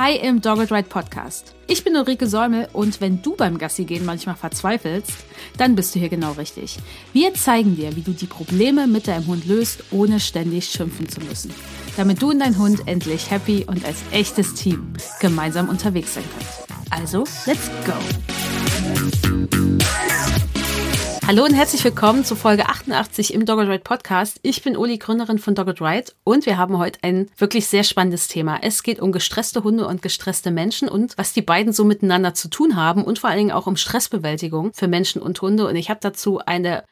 Hi im Dogged Ride Podcast. Ich bin Ulrike Säumel und wenn du beim Gassi gehen manchmal verzweifelst, dann bist du hier genau richtig. Wir zeigen dir, wie du die Probleme mit deinem Hund löst, ohne ständig schimpfen zu müssen. Damit du und dein Hund endlich happy und als echtes Team gemeinsam unterwegs sein könnt. Also, let's go! Hallo und herzlich willkommen zu Folge 88 im Dogged Ride Podcast. Ich bin Uli, Gründerin von Dogged Ride und wir haben heute ein wirklich sehr spannendes Thema. Es geht um gestresste Hunde und gestresste Menschen und was die beiden so miteinander zu tun haben und vor allen Dingen auch um Stressbewältigung für Menschen und Hunde. Und ich habe dazu eine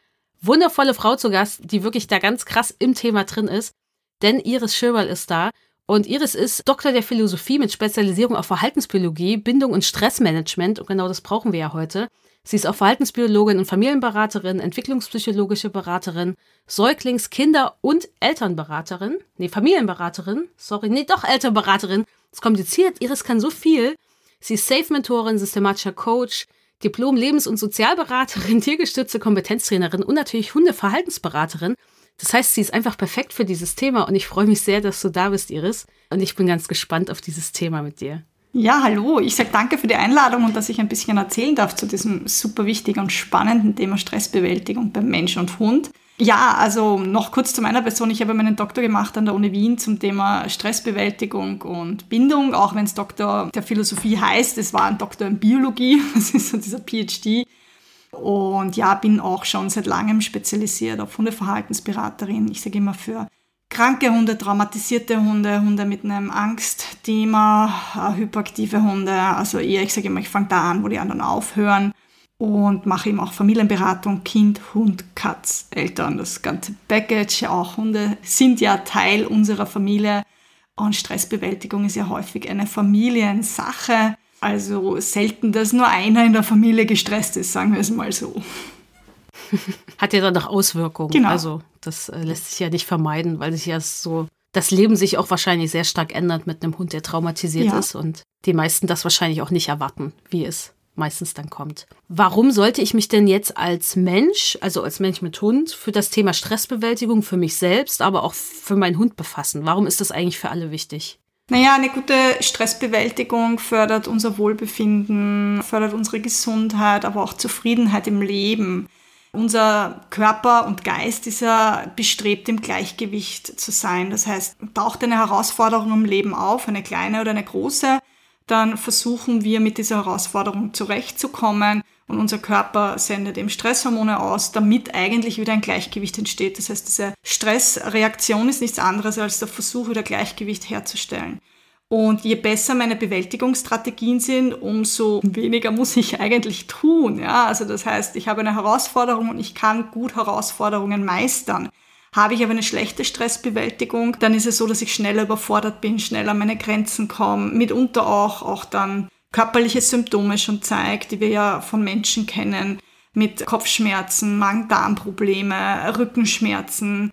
wundervolle Frau zu Gast, die wirklich da ganz krass im Thema drin ist. Denn Iris Schirwal ist da. Und Iris ist Doktor der Philosophie mit Spezialisierung auf Verhaltensbiologie, Bindung und Stressmanagement. Und genau das brauchen wir ja heute. Sie ist auch Verhaltensbiologin und Familienberaterin, entwicklungspsychologische Beraterin, Säuglings-, Kinder- und Elternberaterin. Nee, Familienberaterin. Sorry, nee, doch Elternberaterin. Ist kompliziert. Iris kann so viel. Sie ist Safe-Mentorin, systematischer Coach, Diplom-Lebens- und Sozialberaterin, tiergestützte Kompetenztrainerin und natürlich Hundeverhaltensberaterin. Das heißt, sie ist einfach perfekt für dieses Thema und ich freue mich sehr, dass du da bist, Iris. Und ich bin ganz gespannt auf dieses Thema mit dir. Ja, hallo. Ich sage danke für die Einladung und dass ich ein bisschen erzählen darf zu diesem super wichtigen und spannenden Thema Stressbewältigung beim Mensch und Hund. Ja, also noch kurz zu meiner Person. Ich habe meinen Doktor gemacht an der Uni Wien zum Thema Stressbewältigung und Bindung, auch wenn es Doktor der Philosophie heißt. Es war ein Doktor in Biologie, das ist so dieser PhD. Und ja, bin auch schon seit langem spezialisiert auf Hundeverhaltensberaterin. Ich sage immer für kranke Hunde, traumatisierte Hunde, Hunde mit einem Angstthema, äh, hyperaktive Hunde. Also eher, ich sage immer, ich fange da an, wo die anderen aufhören und mache eben auch Familienberatung, Kind, Hund, Katz, Eltern, das ganze Package. Auch Hunde sind ja Teil unserer Familie und Stressbewältigung ist ja häufig eine Familiensache. Also selten, dass nur einer in der Familie gestresst ist, sagen wir es mal so. Hat ja dann auch Auswirkungen. Genau. Also das äh, lässt sich ja nicht vermeiden, weil sich ja so das Leben sich auch wahrscheinlich sehr stark ändert mit einem Hund, der traumatisiert ja. ist und die meisten das wahrscheinlich auch nicht erwarten, wie es meistens dann kommt. Warum sollte ich mich denn jetzt als Mensch, also als Mensch mit Hund, für das Thema Stressbewältigung für mich selbst, aber auch für meinen Hund befassen? Warum ist das eigentlich für alle wichtig? Naja, eine gute Stressbewältigung fördert unser Wohlbefinden, fördert unsere Gesundheit, aber auch Zufriedenheit im Leben. Unser Körper und Geist ist ja bestrebt, im Gleichgewicht zu sein. Das heißt, taucht eine Herausforderung im Leben auf, eine kleine oder eine große, dann versuchen wir mit dieser Herausforderung zurechtzukommen und unser Körper sendet eben Stresshormone aus, damit eigentlich wieder ein Gleichgewicht entsteht. Das heißt, diese Stressreaktion ist nichts anderes als der Versuch, wieder Gleichgewicht herzustellen. Und je besser meine Bewältigungsstrategien sind, umso weniger muss ich eigentlich tun. Ja, also das heißt, ich habe eine Herausforderung und ich kann gut Herausforderungen meistern. Habe ich aber eine schlechte Stressbewältigung, dann ist es so, dass ich schneller überfordert bin, schneller an meine Grenzen komme, mitunter auch, auch dann körperliche Symptome schon zeigt, die wir ja von Menschen kennen, mit Kopfschmerzen, Magen-Darm-Probleme, Rückenschmerzen,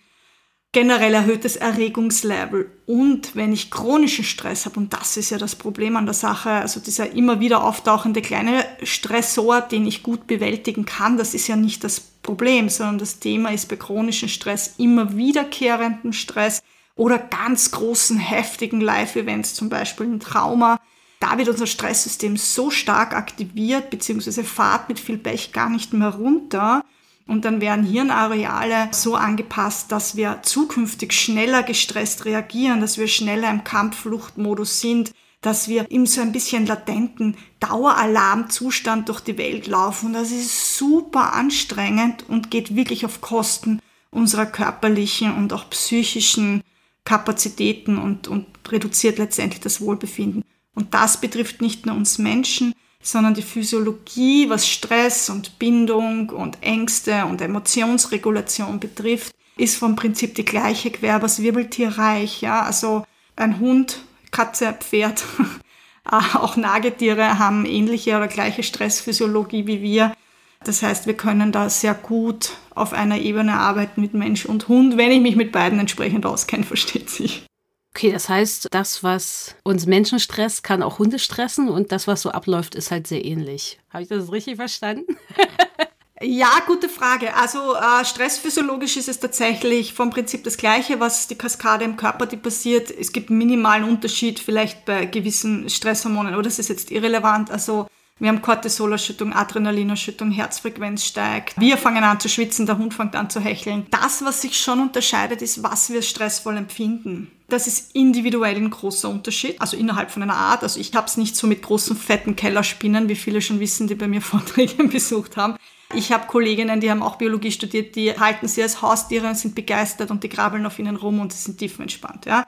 generell erhöhtes Erregungslevel und wenn ich chronischen Stress habe, und das ist ja das Problem an der Sache, also dieser immer wieder auftauchende kleine Stressor, den ich gut bewältigen kann, das ist ja nicht das Problem, sondern das Thema ist bei chronischen Stress immer wiederkehrenden Stress oder ganz großen, heftigen Live-Events, zum Beispiel ein Trauma. Da wird unser Stresssystem so stark aktiviert, beziehungsweise fahrt mit viel Pech gar nicht mehr runter, und dann werden Hirnareale so angepasst, dass wir zukünftig schneller gestresst reagieren, dass wir schneller im Kampffluchtmodus sind, dass wir in so ein bisschen latenten Daueralarmzustand durch die Welt laufen. Und das ist super anstrengend und geht wirklich auf Kosten unserer körperlichen und auch psychischen Kapazitäten und, und reduziert letztendlich das Wohlbefinden. Und das betrifft nicht nur uns Menschen, sondern die Physiologie, was Stress und Bindung und Ängste und Emotionsregulation betrifft, ist vom Prinzip die gleiche quer übers Wirbeltierreich. Ja? Also ein Hund, Katze, Pferd, auch Nagetiere haben ähnliche oder gleiche Stressphysiologie wie wir. Das heißt, wir können da sehr gut auf einer Ebene arbeiten mit Mensch und Hund, wenn ich mich mit beiden entsprechend auskenne, versteht sich. Okay, das heißt, das, was uns Menschen stresst, kann auch Hunde stressen und das, was so abläuft, ist halt sehr ähnlich. Habe ich das richtig verstanden? Ja, gute Frage. Also äh, stressphysiologisch ist es tatsächlich vom Prinzip das gleiche, was die Kaskade im Körper, die passiert. Es gibt einen minimalen Unterschied vielleicht bei gewissen Stresshormonen, aber das ist jetzt irrelevant. Also wir haben Cortisolausschüttung, Adrenalinausschüttung, Herzfrequenz steigt. Wir fangen an zu schwitzen, der Hund fängt an zu hecheln. Das, was sich schon unterscheidet, ist, was wir stressvoll empfinden. Das ist individuell ein großer Unterschied, also innerhalb von einer Art. Also ich habe es nicht so mit großen, fetten Kellerspinnen, wie viele schon wissen, die bei mir Vorträge besucht haben. Ich habe Kolleginnen, die haben auch Biologie studiert, die halten sie als Haustiere und sind begeistert und die krabbeln auf ihnen rum und sie sind tiefenentspannt. Ja?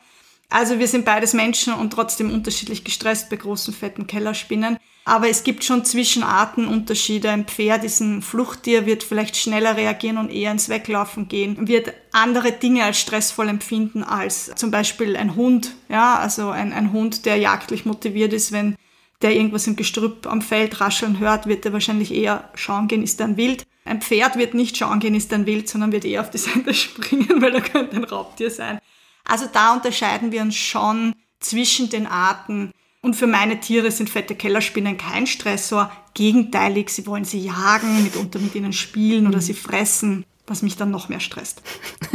Also wir sind beides Menschen und trotzdem unterschiedlich gestresst bei großen, fetten Kellerspinnen. Aber es gibt schon Zwischenarten Unterschiede. Ein Pferd ist ein Fluchttier, wird vielleicht schneller reagieren und eher ins Weglaufen gehen, wird andere Dinge als stressvoll empfinden als zum Beispiel ein Hund. Ja, also ein, ein Hund, der jagdlich motiviert ist, wenn der irgendwas im Gestrüpp am Feld rascheln hört, wird er wahrscheinlich eher schauen gehen, ist ein Wild. Ein Pferd wird nicht schauen gehen, ist ein Wild, sondern wird eher auf die Seite springen, weil er könnte ein Raubtier sein. Also da unterscheiden wir uns schon zwischen den Arten. Und für meine Tiere sind fette Kellerspinnen kein Stressor. Gegenteilig, sie wollen sie jagen, mitunter mit ihnen spielen oder sie fressen, was mich dann noch mehr stresst.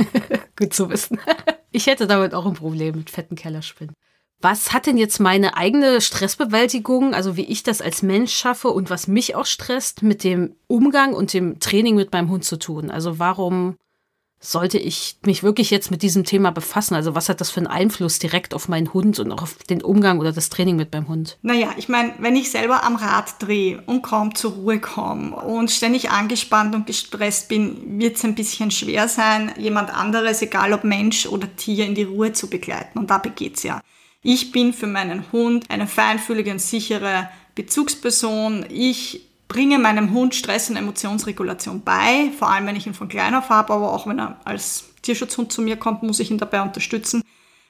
Gut zu wissen. Ich hätte damit auch ein Problem mit fetten Kellerspinnen. Was hat denn jetzt meine eigene Stressbewältigung, also wie ich das als Mensch schaffe und was mich auch stresst, mit dem Umgang und dem Training mit meinem Hund zu tun? Also warum sollte ich mich wirklich jetzt mit diesem Thema befassen? Also was hat das für einen Einfluss direkt auf meinen Hund und auch auf den Umgang oder das Training mit meinem Hund? Naja, ich meine, wenn ich selber am Rad drehe und kaum zur Ruhe komme und ständig angespannt und gestresst bin, wird es ein bisschen schwer sein, jemand anderes, egal ob Mensch oder Tier, in die Ruhe zu begleiten. Und dabei geht's ja. Ich bin für meinen Hund eine feinfühlige und sichere Bezugsperson. Ich bringe meinem Hund Stress- und Emotionsregulation bei, vor allem wenn ich ihn von klein auf habe, aber auch wenn er als Tierschutzhund zu mir kommt, muss ich ihn dabei unterstützen.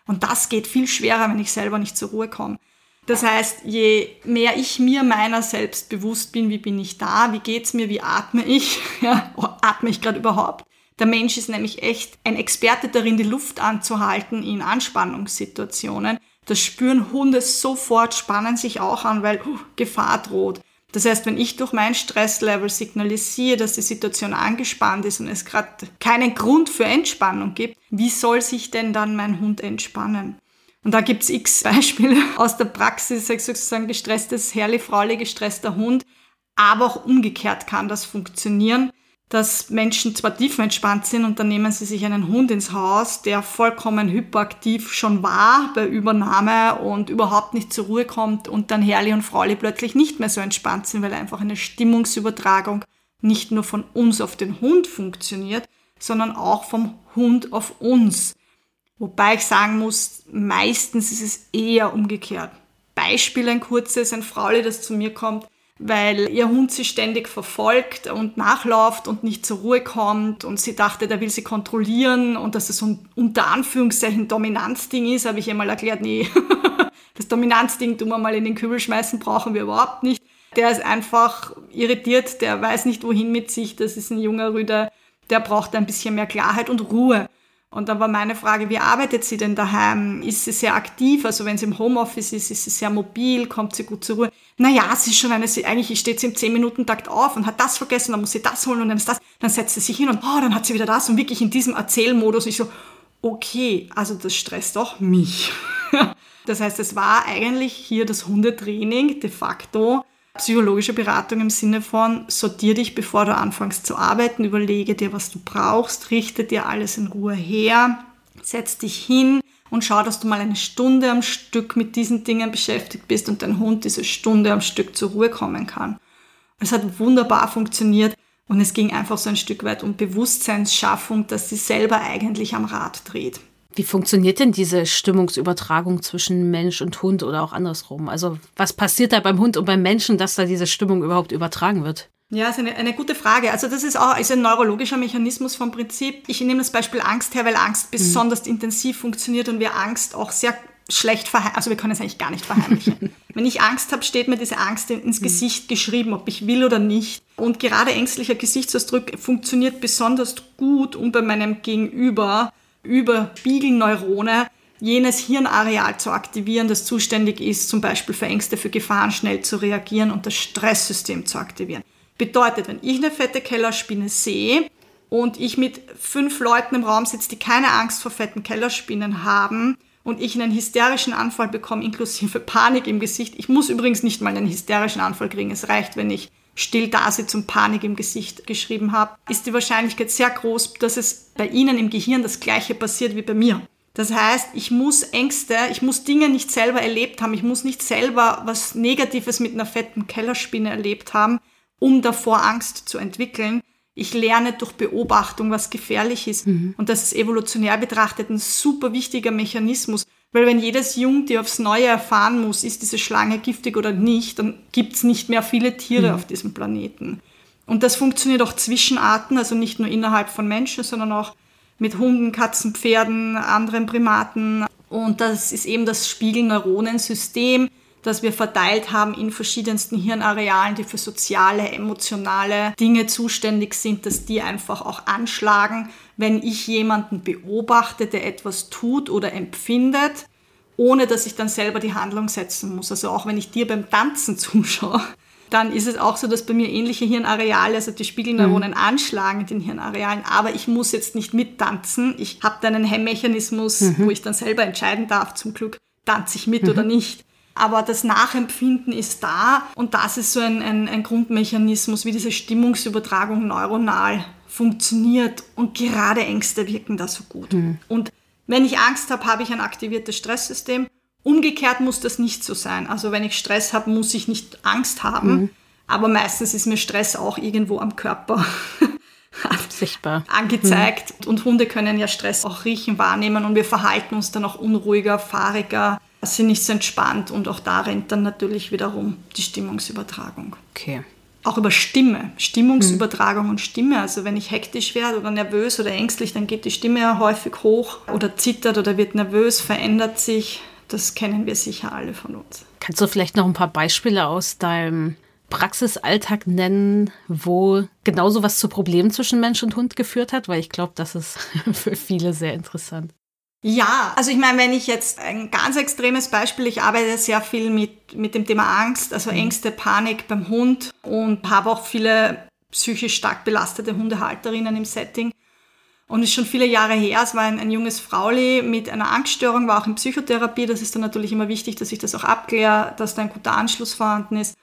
Und das geht viel schwerer, wenn ich selber nicht zur Ruhe komme. Das heißt, je mehr ich mir meiner selbst bewusst bin, wie bin ich da, wie geht's mir, wie atme ich, ja, atme ich gerade überhaupt. Der Mensch ist nämlich echt ein Experte darin, die Luft anzuhalten in Anspannungssituationen. Das spüren Hunde sofort, spannen sich auch an, weil uh, Gefahr droht. Das heißt, wenn ich durch mein Stresslevel signalisiere, dass die Situation angespannt ist und es gerade keinen Grund für Entspannung gibt, wie soll sich denn dann mein Hund entspannen? Und da gibt's x Beispiele aus der Praxis, sozusagen gestresstes Herrli, Frauli, gestresster Hund. Aber auch umgekehrt kann das funktionieren dass Menschen zwar tiefenentspannt sind und dann nehmen sie sich einen Hund ins Haus, der vollkommen hyperaktiv schon war bei Übernahme und überhaupt nicht zur Ruhe kommt und dann Herrli und Frauli plötzlich nicht mehr so entspannt sind, weil einfach eine Stimmungsübertragung nicht nur von uns auf den Hund funktioniert, sondern auch vom Hund auf uns. Wobei ich sagen muss, meistens ist es eher umgekehrt. Beispiel ein kurzes, ein Frauli, das zu mir kommt, weil ihr Hund sie ständig verfolgt und nachläuft und nicht zur Ruhe kommt und sie dachte, der will sie kontrollieren und dass es so ein unter Anführungszeichen Dominanzding ist, habe ich ihr mal erklärt, nee, das Dominanzding tun wir mal in den Kübel schmeißen, brauchen wir überhaupt nicht. Der ist einfach irritiert, der weiß nicht wohin mit sich, das ist ein junger Rüder, der braucht ein bisschen mehr Klarheit und Ruhe. Und dann war meine Frage, wie arbeitet sie denn daheim? Ist sie sehr aktiv? Also wenn sie im Homeoffice ist, ist sie sehr mobil? Kommt sie gut zur Ruhe? Naja, sie ist schon eine, sie, eigentlich steht sie im 10-Minuten-Takt auf und hat das vergessen, dann muss sie das holen und dann ist das. Dann setzt sie sich hin und oh, dann hat sie wieder das und wirklich in diesem Erzählmodus. Ich so, okay, also das stresst auch mich. das heißt, es war eigentlich hier das Hundetraining de facto psychologische Beratung im Sinne von, sortier dich, bevor du anfängst zu arbeiten, überlege dir, was du brauchst, richte dir alles in Ruhe her, setz dich hin und schau, dass du mal eine Stunde am Stück mit diesen Dingen beschäftigt bist und dein Hund diese Stunde am Stück zur Ruhe kommen kann. Es hat wunderbar funktioniert und es ging einfach so ein Stück weit um Bewusstseinsschaffung, dass sie selber eigentlich am Rad dreht. Wie funktioniert denn diese Stimmungsübertragung zwischen Mensch und Hund oder auch andersrum? Also was passiert da beim Hund und beim Menschen, dass da diese Stimmung überhaupt übertragen wird? Ja, ist eine, eine gute Frage. Also das ist auch ist ein neurologischer Mechanismus vom Prinzip. Ich nehme das Beispiel Angst her, weil Angst mhm. besonders mhm. intensiv funktioniert und wir Angst auch sehr schlecht verheimlichen. Also wir können es eigentlich gar nicht verheimlichen. Wenn ich Angst habe, steht mir diese Angst ins mhm. Gesicht geschrieben, ob ich will oder nicht. Und gerade ängstlicher Gesichtsausdruck funktioniert besonders gut, um bei meinem Gegenüber über Spiegelneurone jenes Hirnareal zu aktivieren, das zuständig ist, zum Beispiel für Ängste, für Gefahren schnell zu reagieren und das Stresssystem zu aktivieren. Bedeutet, wenn ich eine fette Kellerspinne sehe und ich mit fünf Leuten im Raum sitze, die keine Angst vor fetten Kellerspinnen haben und ich einen hysterischen Anfall bekomme, inklusive Panik im Gesicht. Ich muss übrigens nicht mal einen hysterischen Anfall kriegen. Es reicht, wenn ich still da sitze und Panik im Gesicht geschrieben habe, ist die Wahrscheinlichkeit sehr groß, dass es bei Ihnen im Gehirn das gleiche passiert wie bei mir. Das heißt, ich muss Ängste, ich muss Dinge nicht selber erlebt haben, ich muss nicht selber was Negatives mit einer fetten Kellerspinne erlebt haben, um davor Angst zu entwickeln. Ich lerne durch Beobachtung, was gefährlich ist. Mhm. Und das ist evolutionär betrachtet ein super wichtiger Mechanismus. Weil wenn jedes Jungtier aufs Neue erfahren muss, ist diese Schlange giftig oder nicht, dann gibt es nicht mehr viele Tiere mhm. auf diesem Planeten. Und das funktioniert auch zwischen Arten, also nicht nur innerhalb von Menschen, sondern auch mit Hunden, Katzen, Pferden, anderen Primaten. Und das ist eben das Spiegelneuronensystem, das wir verteilt haben in verschiedensten Hirnarealen, die für soziale, emotionale Dinge zuständig sind, dass die einfach auch anschlagen, wenn ich jemanden beobachte, der etwas tut oder empfindet, ohne dass ich dann selber die Handlung setzen muss. Also auch wenn ich dir beim Tanzen zuschaue, dann ist es auch so, dass bei mir ähnliche Hirnareale, also die Spiegelneuronen mhm. anschlagen in den Hirnarealen, aber ich muss jetzt nicht mittanzen. Ich habe dann einen Hemmmechanismus, mhm. wo ich dann selber entscheiden darf, zum Glück tanze ich mit mhm. oder nicht aber das Nachempfinden ist da und das ist so ein, ein, ein Grundmechanismus, wie diese Stimmungsübertragung neuronal funktioniert und gerade Ängste wirken da so gut. Mhm. Und wenn ich Angst habe, habe ich ein aktiviertes Stresssystem. Umgekehrt muss das nicht so sein. Also wenn ich Stress habe, muss ich nicht Angst haben. Mhm. Aber meistens ist mir Stress auch irgendwo am Körper sichtbar angezeigt. Mhm. Und Hunde können ja Stress auch riechen, wahrnehmen und wir verhalten uns dann auch unruhiger, fahriger, sind nicht so entspannt und auch da rennt dann natürlich wiederum die Stimmungsübertragung. Okay. Auch über Stimme, Stimmungsübertragung mhm. und Stimme. Also wenn ich hektisch werde oder nervös oder ängstlich, dann geht die Stimme ja häufig hoch oder zittert oder wird nervös, verändert sich. Das kennen wir sicher alle von uns. Kannst du vielleicht noch ein paar Beispiele aus deinem Praxisalltag nennen, wo genau so was zu Problemen zwischen Mensch und Hund geführt hat? Weil ich glaube, das ist für viele sehr interessant. Ja, also ich meine, wenn ich jetzt ein ganz extremes Beispiel, ich arbeite sehr viel mit, mit dem Thema Angst, also mhm. Ängste, Panik beim Hund und habe auch viele psychisch stark belastete Hundehalterinnen im Setting. Und ist schon viele Jahre her, es war ein, ein junges Frauli mit einer Angststörung, war auch in Psychotherapie. Das ist dann natürlich immer wichtig, dass ich das auch abkläre, dass da ein guter Anschluss vorhanden ist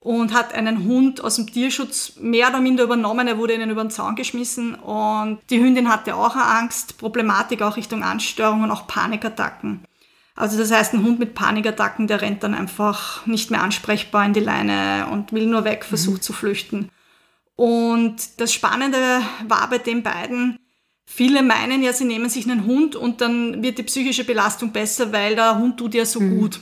und hat einen Hund aus dem Tierschutz mehr oder minder übernommen. Er wurde ihnen über den Zaun geschmissen und die Hündin hatte auch eine Angst, Problematik auch Richtung Anstörungen und auch Panikattacken. Also das heißt, ein Hund mit Panikattacken, der rennt dann einfach nicht mehr ansprechbar in die Leine und will nur weg, versucht mhm. zu flüchten. Und das Spannende war bei den beiden, viele meinen ja, sie nehmen sich einen Hund und dann wird die psychische Belastung besser, weil der Hund tut ja so mhm. gut.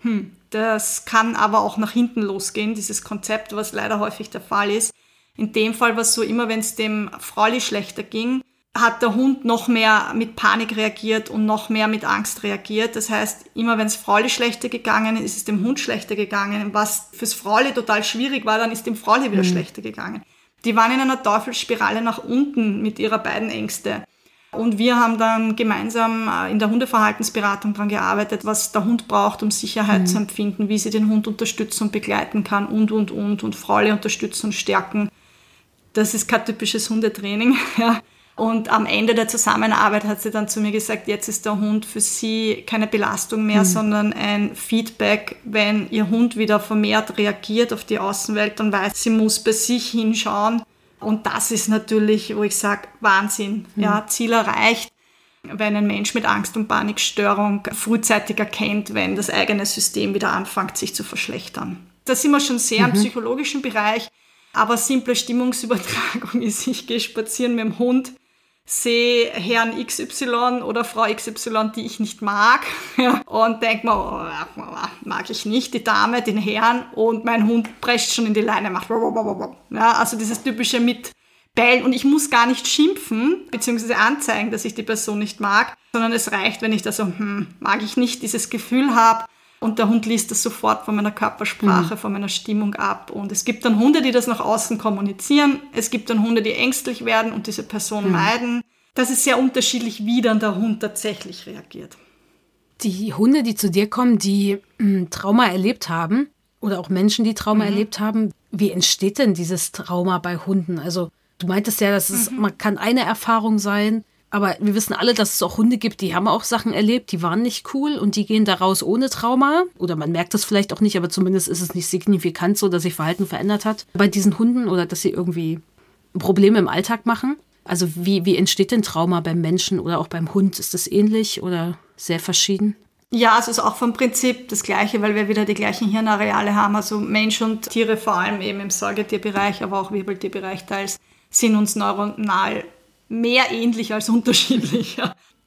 Hm. Das kann aber auch nach hinten losgehen, dieses Konzept, was leider häufig der Fall ist. In dem Fall war es so, immer wenn es dem Frauli schlechter ging, hat der Hund noch mehr mit Panik reagiert und noch mehr mit Angst reagiert. Das heißt, immer wenn es Frauli schlechter gegangen ist, ist es dem Hund schlechter gegangen. Was fürs Frauli total schwierig war, dann ist dem Frauli wieder mhm. schlechter gegangen. Die waren in einer Teufelsspirale nach unten mit ihrer beiden Ängste. Und wir haben dann gemeinsam äh, in der Hundeverhaltensberatung daran gearbeitet, was der Hund braucht, um Sicherheit mhm. zu empfinden, wie sie den Hund unterstützen und begleiten kann und, und, und, und Freude unterstützen und stärken. Das ist kein typisches Hundetraining. Ja. Und am Ende der Zusammenarbeit hat sie dann zu mir gesagt, jetzt ist der Hund für sie keine Belastung mehr, mhm. sondern ein Feedback. Wenn ihr Hund wieder vermehrt reagiert auf die Außenwelt, dann weiß sie, muss bei sich hinschauen und das ist natürlich, wo ich sage, Wahnsinn. Mhm. Ja, Ziel erreicht, wenn ein Mensch mit Angst- und Panikstörung frühzeitig erkennt, wenn das eigene System wieder anfängt, sich zu verschlechtern. Da sind wir schon sehr mhm. im psychologischen Bereich, aber simple Stimmungsübertragung ist, ich gehe spazieren mit dem Hund sehe Herrn XY oder Frau XY, die ich nicht mag. Ja, und denke mir, oh, mag ich nicht, die Dame, den Herrn. Und mein Hund prescht schon in die Leine, macht ja, also dieses typische mit Bellen und ich muss gar nicht schimpfen bzw. anzeigen, dass ich die Person nicht mag, sondern es reicht, wenn ich da so, hm, mag ich nicht, dieses Gefühl habe, und der Hund liest das sofort von meiner Körpersprache, mhm. von meiner Stimmung ab. Und es gibt dann Hunde, die das nach außen kommunizieren. Es gibt dann Hunde, die ängstlich werden und diese Person mhm. meiden. Das ist sehr unterschiedlich, wie dann der Hund tatsächlich reagiert. Die Hunde, die zu dir kommen, die hm, Trauma erlebt haben oder auch Menschen, die Trauma mhm. erlebt haben. Wie entsteht denn dieses Trauma bei Hunden? Also du meintest ja, dass es, mhm. man kann eine Erfahrung sein, aber wir wissen alle, dass es auch Hunde gibt, die haben auch Sachen erlebt, die waren nicht cool und die gehen da raus ohne Trauma. Oder man merkt das vielleicht auch nicht, aber zumindest ist es nicht signifikant so, dass sich Verhalten verändert hat bei diesen Hunden oder dass sie irgendwie Probleme im Alltag machen. Also wie, wie entsteht denn Trauma beim Menschen oder auch beim Hund? Ist das ähnlich oder sehr verschieden? Ja, es ist auch vom Prinzip das Gleiche, weil wir wieder die gleichen Hirnareale haben. Also Mensch und Tiere, vor allem eben im Säugetierbereich, aber auch Wirbeltierbereich teils, sind uns neuronal mehr ähnlich als unterschiedlich.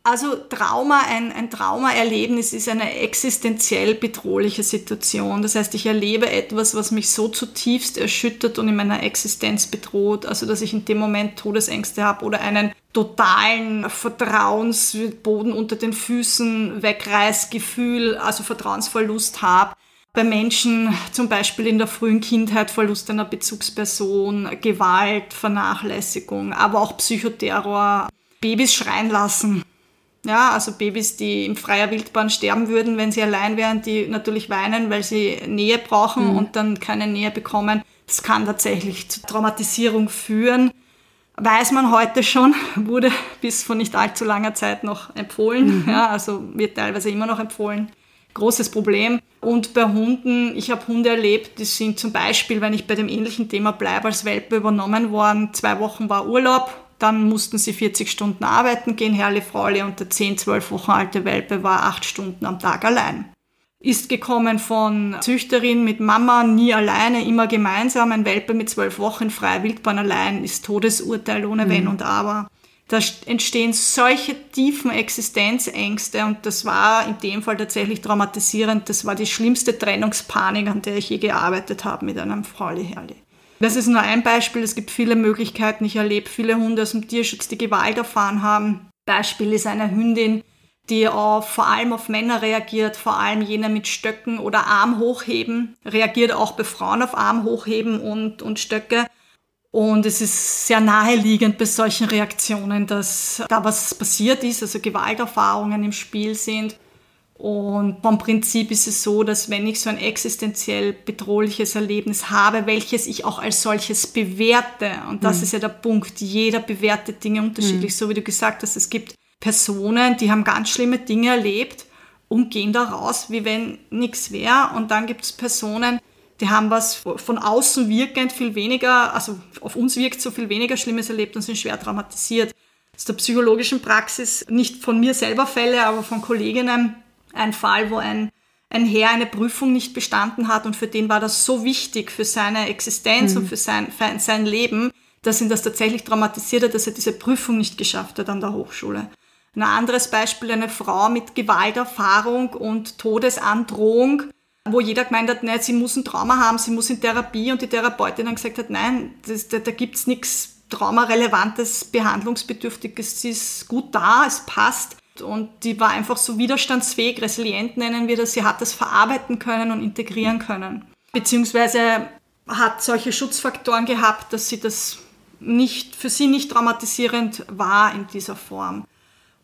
Also Trauma, ein, ein Traumaerlebnis ist eine existenziell bedrohliche Situation. Das heißt, ich erlebe etwas, was mich so zutiefst erschüttert und in meiner Existenz bedroht, also dass ich in dem Moment Todesängste habe oder einen totalen Vertrauensboden unter den Füßen wegreißgefühl, also Vertrauensverlust habe bei Menschen zum Beispiel in der frühen Kindheit Verlust einer Bezugsperson, Gewalt, Vernachlässigung, aber auch Psychoterror, Babys schreien lassen. Ja, also Babys, die in freier Wildbahn sterben würden, wenn sie allein wären, die natürlich weinen, weil sie Nähe brauchen mhm. und dann keine Nähe bekommen. Das kann tatsächlich zu Traumatisierung führen. Weiß man heute schon, wurde bis vor nicht allzu langer Zeit noch empfohlen. Mhm. Ja, also wird teilweise immer noch empfohlen großes Problem. Und bei Hunden, ich habe Hunde erlebt, die sind zum Beispiel, wenn ich bei dem ähnlichen Thema bleibe, als Welpe übernommen worden. Zwei Wochen war Urlaub, dann mussten sie 40 Stunden arbeiten gehen, Herrle Fraule, und der 10, 12 Wochen alte Welpe war acht Stunden am Tag allein. Ist gekommen von Züchterin mit Mama, nie alleine, immer gemeinsam. Ein Welpe mit zwölf Wochen freie Wildbahn allein ist Todesurteil ohne mhm. Wenn und Aber. Da entstehen solche tiefen Existenzängste und das war in dem Fall tatsächlich traumatisierend. Das war die schlimmste Trennungspanik, an der ich je gearbeitet habe mit einem Frauli Herrli. Das ist nur ein Beispiel. Es gibt viele Möglichkeiten. Ich erlebe viele Hunde aus dem Tierschutz, die Gewalt erfahren haben. Beispiel ist eine Hündin, die auf, vor allem auf Männer reagiert, vor allem jene mit Stöcken oder Arm hochheben, reagiert auch bei Frauen auf Arm hochheben und, und Stöcke. Und es ist sehr naheliegend bei solchen Reaktionen, dass da was passiert ist, also Gewalterfahrungen im Spiel sind. Und vom Prinzip ist es so, dass wenn ich so ein existenziell bedrohliches Erlebnis habe, welches ich auch als solches bewerte, und das mhm. ist ja der Punkt, jeder bewertet Dinge unterschiedlich, mhm. so wie du gesagt hast, es gibt Personen, die haben ganz schlimme Dinge erlebt und gehen da raus, wie wenn nichts wäre. Und dann gibt es Personen, die haben was von außen wirkend viel weniger, also auf uns wirkt so viel weniger Schlimmes erlebt und sind schwer traumatisiert. Aus der psychologischen Praxis, nicht von mir selber Fälle, aber von Kolleginnen, ein Fall, wo ein, ein Herr eine Prüfung nicht bestanden hat und für den war das so wichtig für seine Existenz mhm. und für sein, für sein Leben, dass ihn das tatsächlich traumatisiert hat, dass er diese Prüfung nicht geschafft hat an der Hochschule. Ein anderes Beispiel, eine Frau mit Gewalterfahrung und Todesandrohung, wo jeder gemeint hat, nein, sie muss ein Trauma haben, sie muss in Therapie und die Therapeutin dann gesagt hat, nein, das, da, da gibt's nichts traumarelevantes, behandlungsbedürftiges, sie ist gut da, es passt. Und die war einfach so widerstandsfähig, resilient nennen wir das, sie hat das verarbeiten können und integrieren können. Beziehungsweise hat solche Schutzfaktoren gehabt, dass sie das nicht, für sie nicht traumatisierend war in dieser Form.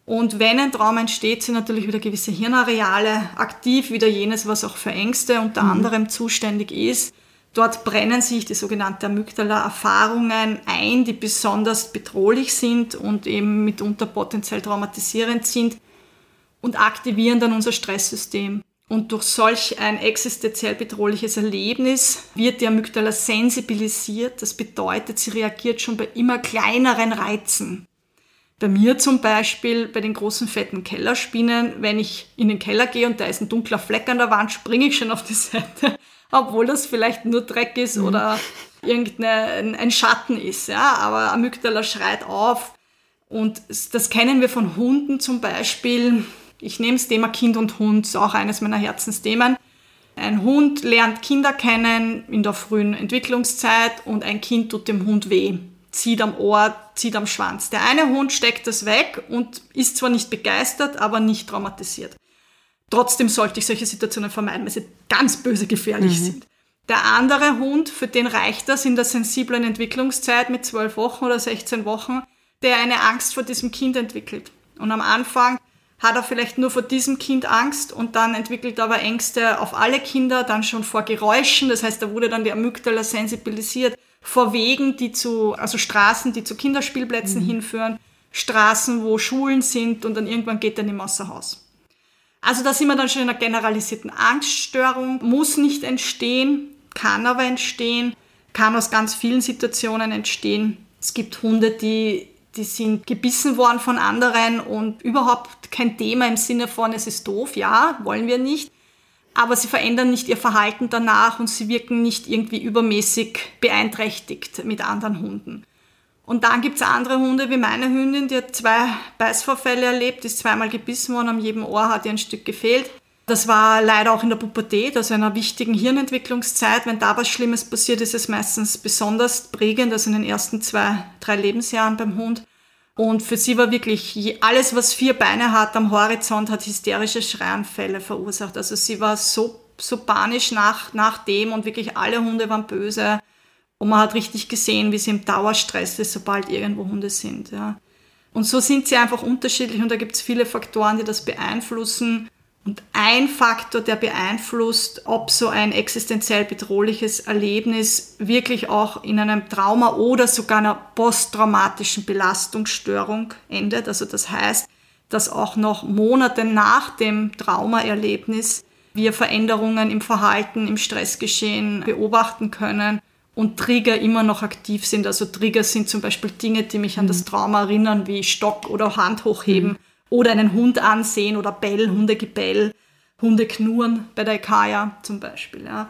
Und wenn ein Traum entsteht, sind natürlich wieder gewisse Hirnareale aktiv, wieder jenes, was auch für Ängste unter mhm. anderem zuständig ist. Dort brennen sich die sogenannten Amygdala-Erfahrungen ein, die besonders bedrohlich sind und eben mitunter potenziell traumatisierend sind und aktivieren dann unser Stresssystem. Und durch solch ein existenziell bedrohliches Erlebnis wird die Amygdala sensibilisiert. Das bedeutet, sie reagiert schon bei immer kleineren Reizen. Bei mir zum Beispiel bei den großen fetten Kellerspinnen, wenn ich in den Keller gehe und da ist ein dunkler Fleck an der Wand, springe ich schon auf die Seite, obwohl das vielleicht nur Dreck ist mhm. oder irgendein ein Schatten ist. Ja? Aber Amygdala schreit auf. Und das kennen wir von Hunden zum Beispiel. Ich nehme das Thema Kind und Hund, ist auch eines meiner Herzensthemen. Ein Hund lernt Kinder kennen in der frühen Entwicklungszeit und ein Kind tut dem Hund weh zieht am Ohr, zieht am Schwanz. Der eine Hund steckt das weg und ist zwar nicht begeistert, aber nicht traumatisiert. Trotzdem sollte ich solche Situationen vermeiden, weil sie ganz böse gefährlich mhm. sind. Der andere Hund, für den reicht das in der sensiblen Entwicklungszeit mit 12 Wochen oder 16 Wochen, der eine Angst vor diesem Kind entwickelt. Und am Anfang hat er vielleicht nur vor diesem Kind Angst und dann entwickelt er aber Ängste auf alle Kinder, dann schon vor Geräuschen, das heißt, da wurde dann die Amygdala sensibilisiert, vor Wegen, die zu, also Straßen, die zu Kinderspielplätzen mhm. hinführen, Straßen, wo Schulen sind und dann irgendwann geht er nicht mehr außer Haus. Also da sind wir dann schon in einer generalisierten Angststörung, muss nicht entstehen, kann aber entstehen, kann aus ganz vielen Situationen entstehen. Es gibt Hunde, die die sind gebissen worden von anderen und überhaupt kein Thema im Sinne von, es ist doof, ja, wollen wir nicht. Aber sie verändern nicht ihr Verhalten danach und sie wirken nicht irgendwie übermäßig beeinträchtigt mit anderen Hunden. Und dann gibt es andere Hunde wie meine Hündin, die hat zwei Beißvorfälle erlebt, ist zweimal gebissen worden, am jedem Ohr hat ihr ein Stück gefehlt. Das war leider auch in der Pubertät, also einer wichtigen Hirnentwicklungszeit. Wenn da was Schlimmes passiert, ist es meistens besonders prägend, also in den ersten zwei, drei Lebensjahren beim Hund. Und für sie war wirklich alles, was vier Beine hat am Horizont, hat hysterische Schreianfälle verursacht. Also sie war so, so panisch nach, nach dem und wirklich alle Hunde waren böse. Und man hat richtig gesehen, wie sie im Dauerstress ist, sobald irgendwo Hunde sind. Ja. Und so sind sie einfach unterschiedlich und da gibt es viele Faktoren, die das beeinflussen. Und ein Faktor, der beeinflusst, ob so ein existenziell bedrohliches Erlebnis wirklich auch in einem Trauma oder sogar einer posttraumatischen Belastungsstörung endet. Also das heißt, dass auch noch Monate nach dem Traumaerlebnis wir Veränderungen im Verhalten, im Stressgeschehen beobachten können und Trigger immer noch aktiv sind. Also Trigger sind zum Beispiel Dinge, die mich an das mhm. Trauma erinnern, wie Stock oder Hand hochheben. Mhm oder einen Hund ansehen oder Bell, Hundegebell, Hunde knurren bei der Ekaya zum Beispiel. Ja.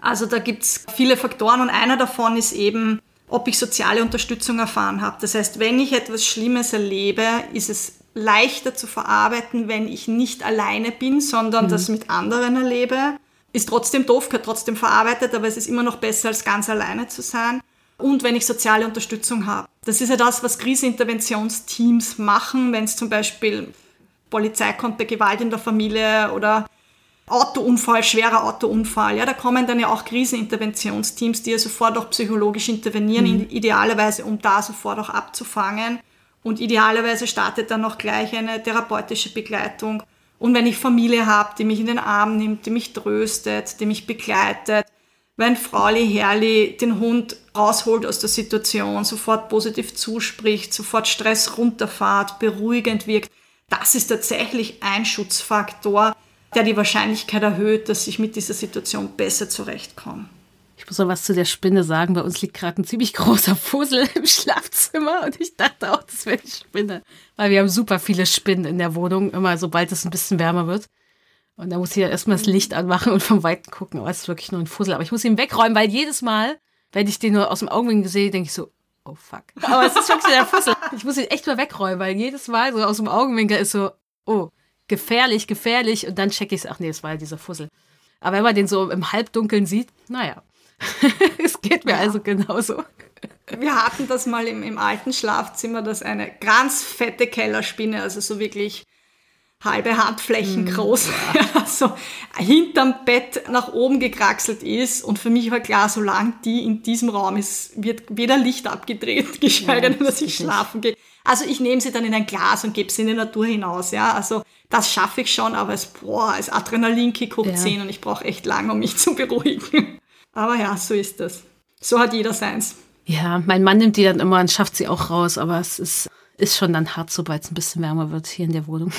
Also da gibt es viele Faktoren und einer davon ist eben, ob ich soziale Unterstützung erfahren habe. Das heißt, wenn ich etwas Schlimmes erlebe, ist es leichter zu verarbeiten, wenn ich nicht alleine bin, sondern mhm. das mit anderen erlebe. Ist trotzdem doof, gehört trotzdem verarbeitet, aber es ist immer noch besser, als ganz alleine zu sein und wenn ich soziale Unterstützung habe. Das ist ja das, was Kriseninterventionsteams machen, wenn es zum Beispiel Polizei kommt bei Gewalt in der Familie oder Autounfall, schwerer Autounfall. Ja, da kommen dann ja auch Kriseninterventionsteams, die ja sofort auch psychologisch intervenieren, mhm. idealerweise, um da sofort auch abzufangen. Und idealerweise startet dann auch gleich eine therapeutische Begleitung. Und wenn ich Familie habe, die mich in den Arm nimmt, die mich tröstet, die mich begleitet, wenn Frauli Herrli den Hund rausholt aus der Situation, sofort positiv zuspricht, sofort Stress runterfahrt, beruhigend wirkt, das ist tatsächlich ein Schutzfaktor, der die Wahrscheinlichkeit erhöht, dass ich mit dieser Situation besser zurechtkomme. Ich muss noch was zu der Spinne sagen. Bei uns liegt gerade ein ziemlich großer Fussel im Schlafzimmer und ich dachte auch, das wäre die Spinne. Weil wir haben super viele Spinnen in der Wohnung, immer sobald es ein bisschen wärmer wird. Und da muss ich ja erstmal das Licht anmachen und vom Weiten gucken. Aber es ist wirklich nur ein Fussel. Aber ich muss ihn wegräumen, weil jedes Mal, wenn ich den nur aus dem Augenwinkel sehe, denke ich so, oh fuck. Aber es ist wirklich der Fussel. Ich muss ihn echt mal wegräumen, weil jedes Mal so aus dem Augenwinkel ist so, oh, gefährlich, gefährlich. Und dann checke ich es, ach nee, es war ja dieser Fussel. Aber wenn man den so im Halbdunkeln sieht, naja. es geht mir ja. also genauso. Wir hatten das mal im, im alten Schlafzimmer, dass eine ganz fette Kellerspinne, also so wirklich halbe Handflächen hm, groß, ja. so hinterm Bett nach oben gekraxelt ist. Und für mich war klar, solange die in diesem Raum ist, wird weder Licht abgedreht, geschweige denn, dass ich schlafen gehe. Also ich nehme sie dann in ein Glas und gebe sie in die Natur hinaus. Ja, also das schaffe ich schon, aber es, boah, es Adrenalinkick hoch ja. 10 und ich brauche echt lange, um mich zu beruhigen. Aber ja, so ist das. So hat jeder seins. Ja, mein Mann nimmt die dann immer und schafft sie auch raus, aber es ist ist schon dann hart, sobald es ein bisschen wärmer wird hier in der Wohnung.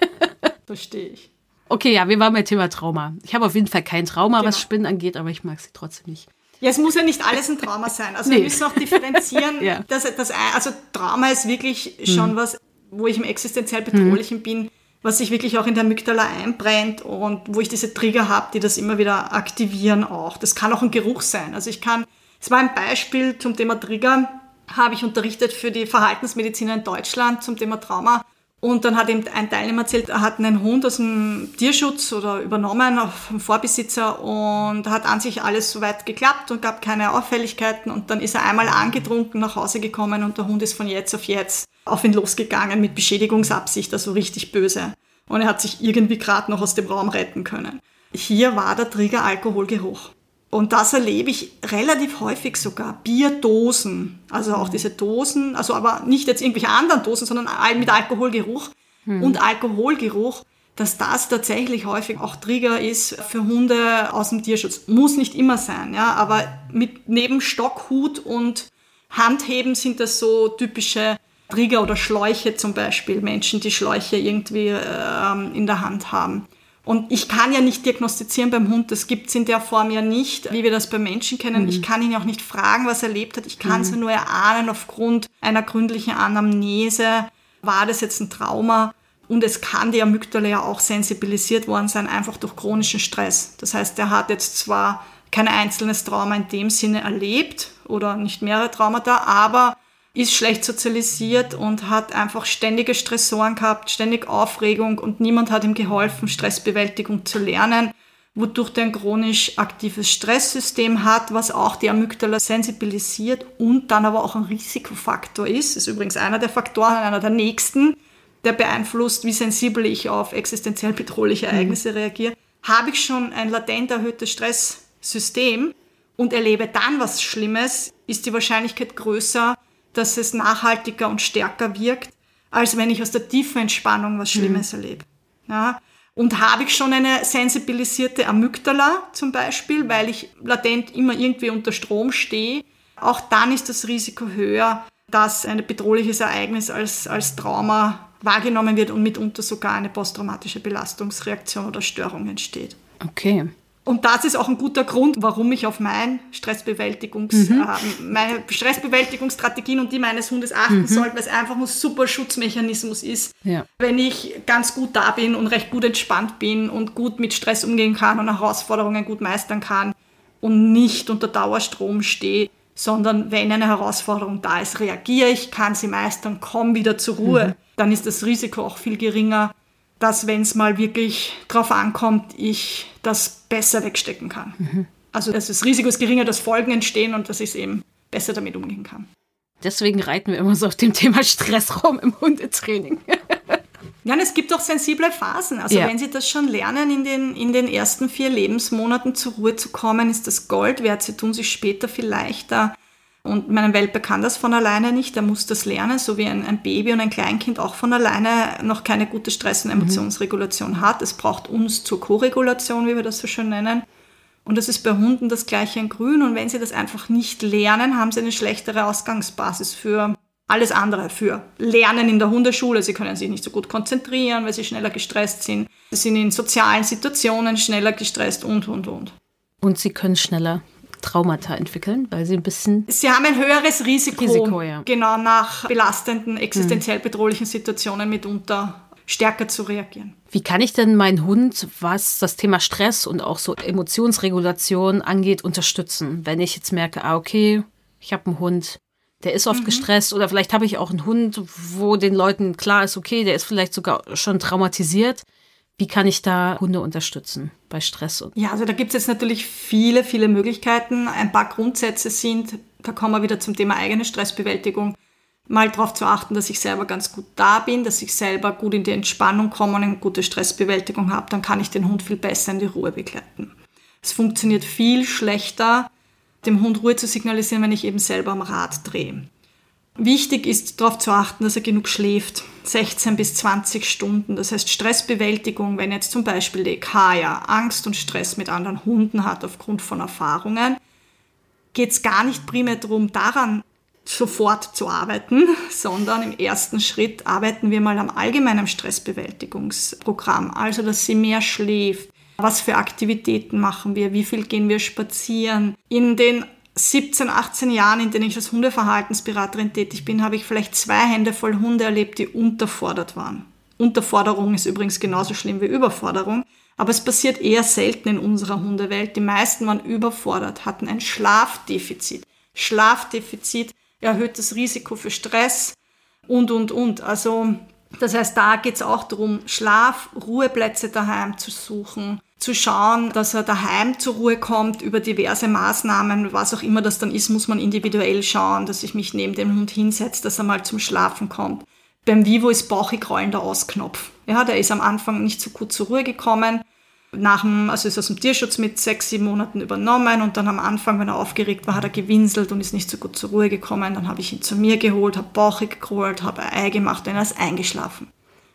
Verstehe ich. Okay, ja, wir waren beim Thema Trauma. Ich habe auf jeden Fall kein Trauma, genau. was Spinnen angeht, aber ich mag sie trotzdem nicht. Ja, es muss ja nicht alles ein Trauma sein. Also nee. wir müssen auch differenzieren. ja. dass, dass, also Trauma ist wirklich schon mhm. was, wo ich im existenziell Bedrohlichen mhm. bin, was sich wirklich auch in der Amygdala einbrennt und wo ich diese Trigger habe, die das immer wieder aktivieren auch. Das kann auch ein Geruch sein. Also ich kann, es war ein Beispiel zum Thema Trigger habe ich unterrichtet für die Verhaltensmediziner in Deutschland zum Thema Trauma. Und dann hat ihm ein Teilnehmer erzählt, er hat einen Hund aus dem Tierschutz oder übernommen vom Vorbesitzer und hat an sich alles soweit geklappt und gab keine Auffälligkeiten. Und dann ist er einmal angetrunken nach Hause gekommen und der Hund ist von jetzt auf jetzt auf ihn losgegangen mit Beschädigungsabsicht, also richtig böse. Und er hat sich irgendwie gerade noch aus dem Raum retten können. Hier war der Trigger Alkoholgeruch. Und das erlebe ich relativ häufig sogar. Bierdosen, also auch diese Dosen, also aber nicht jetzt irgendwelche anderen Dosen, sondern mit Alkoholgeruch. hm. und Alkoholgeruch, dass das tatsächlich häufig auch Trigger ist für Hunde aus dem Tierschutz. Muss nicht immer sein, ja, aber mit neben Stock, Hut und Handheben sind das so typische Trigger oder Schläuche zum Beispiel, Menschen, die Schläuche irgendwie äh, in der Hand haben. Und ich kann ja nicht diagnostizieren beim Hund, das gibt es in der Form ja nicht, wie wir das bei Menschen kennen. Mhm. Ich kann ihn auch nicht fragen, was er erlebt hat. Ich kann es mhm. nur erahnen aufgrund einer gründlichen Anamnese. War das jetzt ein Trauma? Und es kann die Amygdala ja auch sensibilisiert worden sein, einfach durch chronischen Stress. Das heißt, er hat jetzt zwar kein einzelnes Trauma in dem Sinne erlebt oder nicht mehrere Traumata, aber ist schlecht sozialisiert und hat einfach ständige Stressoren gehabt, ständig Aufregung und niemand hat ihm geholfen, Stressbewältigung zu lernen, wodurch der ein chronisch aktives Stresssystem hat, was auch die Amygdala sensibilisiert und dann aber auch ein Risikofaktor ist. Das ist übrigens einer der Faktoren, einer der nächsten, der beeinflusst, wie sensibel ich auf existenziell bedrohliche. Ereignisse mhm. reagiere. Habe ich schon ein latent erhöhtes Stresssystem und erlebe dann was Schlimmes, ist die Wahrscheinlichkeit größer, dass es nachhaltiger und stärker wirkt, als wenn ich aus der tiefen Entspannung was Schlimmes mhm. erlebe. Ja? Und habe ich schon eine sensibilisierte Amygdala zum Beispiel, weil ich latent immer irgendwie unter Strom stehe, auch dann ist das Risiko höher, dass ein bedrohliches Ereignis als, als Trauma wahrgenommen wird und mitunter sogar eine posttraumatische Belastungsreaktion oder Störung entsteht. Okay. Und das ist auch ein guter Grund, warum ich auf mein Stressbewältigungs, mhm. äh, meine Stressbewältigungsstrategien und die meines Hundes achten mhm. sollte, weil es einfach ein super Schutzmechanismus ist. Ja. Wenn ich ganz gut da bin und recht gut entspannt bin und gut mit Stress umgehen kann und Herausforderungen gut meistern kann und nicht unter Dauerstrom stehe, sondern wenn eine Herausforderung da ist, reagiere ich, kann sie meistern, komme wieder zur Ruhe, mhm. dann ist das Risiko auch viel geringer, dass wenn es mal wirklich drauf ankommt, ich das besser wegstecken kann. Mhm. Also das Risiko ist geringer, dass Folgen entstehen und dass ich eben besser damit umgehen kann. Deswegen reiten wir immer so auf dem Thema Stressraum im Hundetraining. Ja, und es gibt auch sensible Phasen. Also ja. wenn Sie das schon lernen, in den, in den ersten vier Lebensmonaten zur Ruhe zu kommen, ist das Gold wert. Sie tun sich später viel leichter und mein Welpe kann das von alleine nicht, er muss das lernen, so wie ein, ein Baby und ein Kleinkind auch von alleine noch keine gute Stress- und mhm. Emotionsregulation mhm. hat. Es braucht uns zur Koregulation, wie wir das so schön nennen. Und das ist bei Hunden das gleiche in Grün. Und wenn sie das einfach nicht lernen, haben sie eine schlechtere Ausgangsbasis für alles andere, für Lernen in der Hundeschule. Sie können sich nicht so gut konzentrieren, weil sie schneller gestresst sind. Sie sind in sozialen Situationen schneller gestresst und, und, und. Und sie können schneller Traumata entwickeln, weil sie ein bisschen. Sie haben ein höheres Risiko, Risiko ja. genau nach belastenden, existenziell bedrohlichen Situationen mitunter stärker zu reagieren. Wie kann ich denn meinen Hund, was das Thema Stress und auch so Emotionsregulation angeht, unterstützen? Wenn ich jetzt merke, ah, okay, ich habe einen Hund, der ist oft mhm. gestresst oder vielleicht habe ich auch einen Hund, wo den Leuten klar ist, okay, der ist vielleicht sogar schon traumatisiert. Wie kann ich da Hunde unterstützen bei Stress? Ja, also da gibt es jetzt natürlich viele, viele Möglichkeiten. Ein paar Grundsätze sind, da kommen wir wieder zum Thema eigene Stressbewältigung, mal darauf zu achten, dass ich selber ganz gut da bin, dass ich selber gut in die Entspannung komme und eine gute Stressbewältigung habe, dann kann ich den Hund viel besser in die Ruhe begleiten. Es funktioniert viel schlechter, dem Hund Ruhe zu signalisieren, wenn ich eben selber am Rad drehe. Wichtig ist darauf zu achten, dass er genug schläft. 16 bis 20 Stunden. Das heißt Stressbewältigung, wenn jetzt zum Beispiel die Kaya Angst und Stress mit anderen Hunden hat aufgrund von Erfahrungen, geht es gar nicht primär darum, daran sofort zu arbeiten, sondern im ersten Schritt arbeiten wir mal am allgemeinen Stressbewältigungsprogramm. Also, dass sie mehr schläft. Was für Aktivitäten machen wir? Wie viel gehen wir spazieren? In den 17, 18 Jahren, in denen ich als Hundeverhaltensberaterin tätig bin, habe ich vielleicht zwei Hände voll Hunde erlebt, die unterfordert waren. Unterforderung ist übrigens genauso schlimm wie Überforderung, aber es passiert eher selten in unserer Hundewelt. Die meisten waren überfordert, hatten ein Schlafdefizit. Schlafdefizit, erhöhtes Risiko für Stress und, und, und. Also das heißt, da geht es auch darum, Schlaf, Ruheplätze daheim zu suchen, zu schauen, dass er daheim zur Ruhe kommt über diverse Maßnahmen, was auch immer das dann ist, muss man individuell schauen, dass ich mich neben dem Hund hinsetze, dass er mal zum Schlafen kommt. Beim Vivo ist bauchig rollender Ausknopf. Ja, der ist am Anfang nicht so gut zur Ruhe gekommen. Nach dem, also ist aus dem Tierschutz mit sechs, sieben Monaten übernommen und dann am Anfang, wenn er aufgeregt war, hat er gewinselt und ist nicht so gut zur Ruhe gekommen. Dann habe ich ihn zu mir geholt, habe bauchig geholt, habe ein Ei gemacht und er ist eingeschlafen.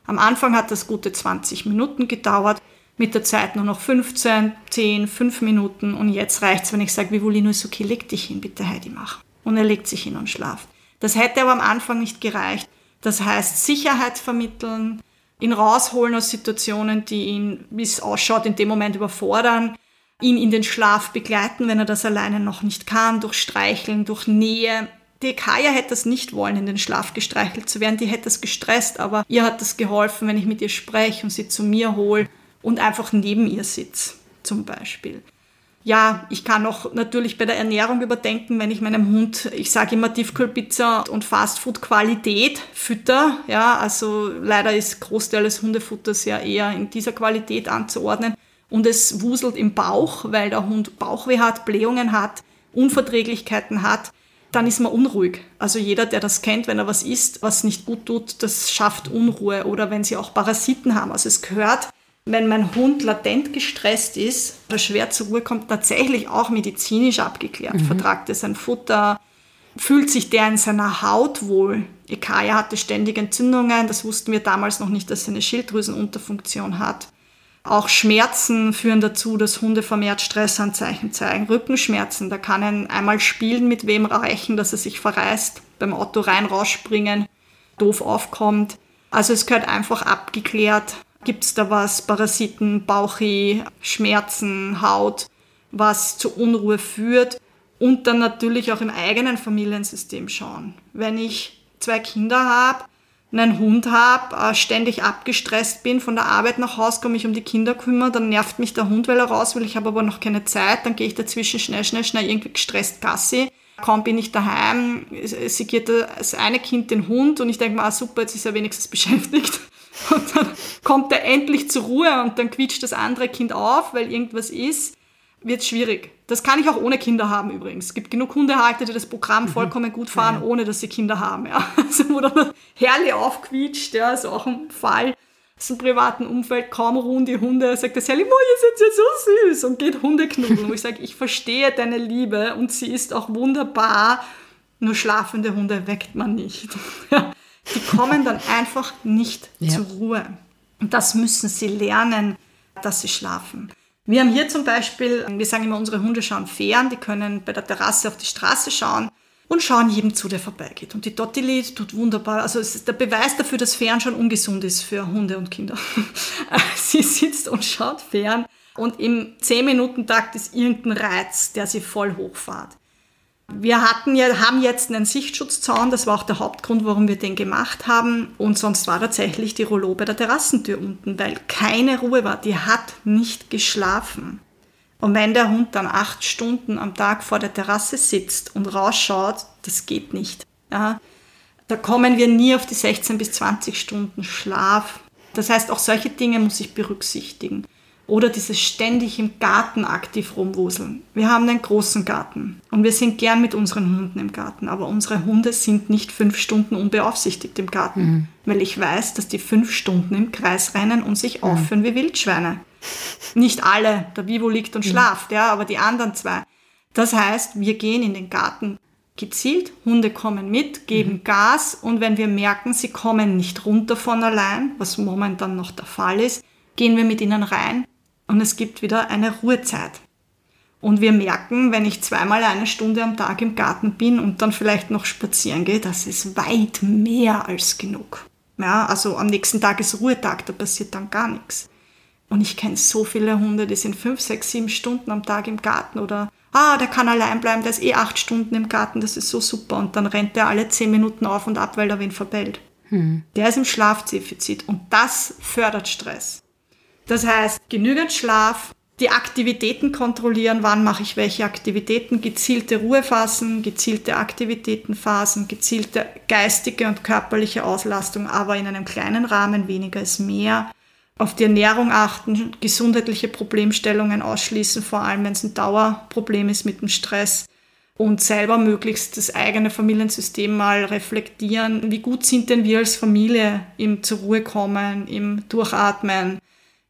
Am Anfang hat das gute 20 Minuten gedauert, mit der Zeit nur noch 15, 10, 5 Minuten und jetzt reicht es, wenn ich sage, Vivolino ist okay, leg dich hin, bitte Heidi, mach. Und er legt sich hin und schlaft. Das hätte aber am Anfang nicht gereicht. Das heißt, Sicherheit vermitteln, ihn rausholen aus Situationen, die ihn, wie es ausschaut, in dem Moment überfordern, ihn in den Schlaf begleiten, wenn er das alleine noch nicht kann, durch Streicheln, durch Nähe. Die Kaya hätte das nicht wollen, in den Schlaf gestreichelt zu werden, die hätte es gestresst, aber ihr hat das geholfen, wenn ich mit ihr spreche und sie zu mir hole und einfach neben ihr sitze, zum Beispiel. Ja, ich kann auch natürlich bei der Ernährung überdenken, wenn ich meinem Hund, ich sage immer Tiefkühlpizza und Fastfood-Qualität fütter. Ja, also leider ist Großteil des Hundefutters ja eher in dieser Qualität anzuordnen. Und es wuselt im Bauch, weil der Hund Bauchweh hat, Blähungen hat, Unverträglichkeiten hat, dann ist man unruhig. Also jeder, der das kennt, wenn er was isst, was nicht gut tut, das schafft Unruhe. Oder wenn sie auch Parasiten haben. Also es gehört wenn mein Hund latent gestresst ist oder schwer zur Ruhe kommt, tatsächlich auch medizinisch abgeklärt. Mhm. Vertragt er sein Futter? Fühlt sich der in seiner Haut wohl? Ekaya hatte ständig Entzündungen, das wussten wir damals noch nicht, dass er eine Schilddrüsenunterfunktion hat. Auch Schmerzen führen dazu, dass Hunde vermehrt Stressanzeichen zeigen. Rückenschmerzen, da kann ein einmal spielen mit wem reichen, dass er sich verreißt, beim Auto rein rausspringen, doof aufkommt. Also es gehört einfach abgeklärt, Gibt es da was, Parasiten, Bauchi, Schmerzen, Haut, was zu Unruhe führt? Und dann natürlich auch im eigenen Familiensystem schauen. Wenn ich zwei Kinder habe, einen Hund habe, äh, ständig abgestresst bin, von der Arbeit nach Hause komme, ich um die Kinder kümmere, dann nervt mich der Hund, weil er raus will, ich habe aber noch keine Zeit, dann gehe ich dazwischen schnell, schnell, schnell irgendwie gestresst Gassi. Kaum bin ich daheim, sie geht das eine Kind den Hund und ich denke mir, ah super, jetzt ist er wenigstens beschäftigt. Und dann kommt er endlich zur Ruhe und dann quietscht das andere Kind auf, weil irgendwas ist, wird schwierig. Das kann ich auch ohne Kinder haben übrigens. Es gibt genug Hundehalter, die das Programm mhm. vollkommen gut fahren, ohne dass sie Kinder haben. Ja. Also wo dann Herrle aufquietscht, ja, ist auch ein Fall aus dem privaten Umfeld, kaum ruhen die Hunde, sagt das Herrle, ihr seid ja so süß und geht Hunde knuddeln. Wo ich sage, ich verstehe deine Liebe und sie ist auch wunderbar, nur schlafende Hunde weckt man nicht. Die kommen dann einfach nicht ja. zur Ruhe. Und das müssen sie lernen, dass sie schlafen. Wir haben hier zum Beispiel, wir sagen immer, unsere Hunde schauen fern, die können bei der Terrasse auf die Straße schauen und schauen jedem zu, der vorbeigeht. Und die Dottili tut wunderbar. Also es ist der Beweis dafür, dass Fern schon ungesund ist für Hunde und Kinder. sie sitzt und schaut fern und im 10-Minuten-Takt ist irgendein Reiz, der sie voll hochfahrt. Wir hatten ja, haben jetzt einen Sichtschutzzaun, das war auch der Hauptgrund, warum wir den gemacht haben. Und sonst war tatsächlich die Rollo bei der Terrassentür unten, weil keine Ruhe war. Die hat nicht geschlafen. Und wenn der Hund dann acht Stunden am Tag vor der Terrasse sitzt und rausschaut, das geht nicht. Ja, da kommen wir nie auf die 16 bis 20 Stunden Schlaf. Das heißt, auch solche Dinge muss ich berücksichtigen. Oder dieses ständig im Garten aktiv rumwuseln. Wir haben einen großen Garten und wir sind gern mit unseren Hunden im Garten, aber unsere Hunde sind nicht fünf Stunden unbeaufsichtigt im Garten, mhm. weil ich weiß, dass die fünf Stunden im Kreis rennen und sich mhm. aufführen wie Wildschweine. Nicht alle, der Vivo liegt und mhm. schlaft, ja, aber die anderen zwei. Das heißt, wir gehen in den Garten gezielt, Hunde kommen mit, geben mhm. Gas und wenn wir merken, sie kommen nicht runter von allein, was momentan noch der Fall ist, gehen wir mit ihnen rein, und es gibt wieder eine Ruhezeit. Und wir merken, wenn ich zweimal eine Stunde am Tag im Garten bin und dann vielleicht noch spazieren gehe, das ist weit mehr als genug. Ja, also am nächsten Tag ist Ruhetag, da passiert dann gar nichts. Und ich kenne so viele Hunde, die sind fünf, sechs, sieben Stunden am Tag im Garten oder ah, der kann allein bleiben, der ist eh acht Stunden im Garten, das ist so super. Und dann rennt er alle zehn Minuten auf und ab, weil er wen verbellt. Hm. Der ist im Schlafdefizit und das fördert Stress. Das heißt, genügend Schlaf, die Aktivitäten kontrollieren, wann mache ich welche Aktivitäten, gezielte Ruhephasen, gezielte Aktivitätenphasen, gezielte geistige und körperliche Auslastung, aber in einem kleinen Rahmen, weniger ist mehr. Auf die Ernährung achten, gesundheitliche Problemstellungen ausschließen, vor allem wenn es ein Dauerproblem ist mit dem Stress und selber möglichst das eigene Familiensystem mal reflektieren. Wie gut sind denn wir als Familie im zur Ruhe kommen, im Durchatmen?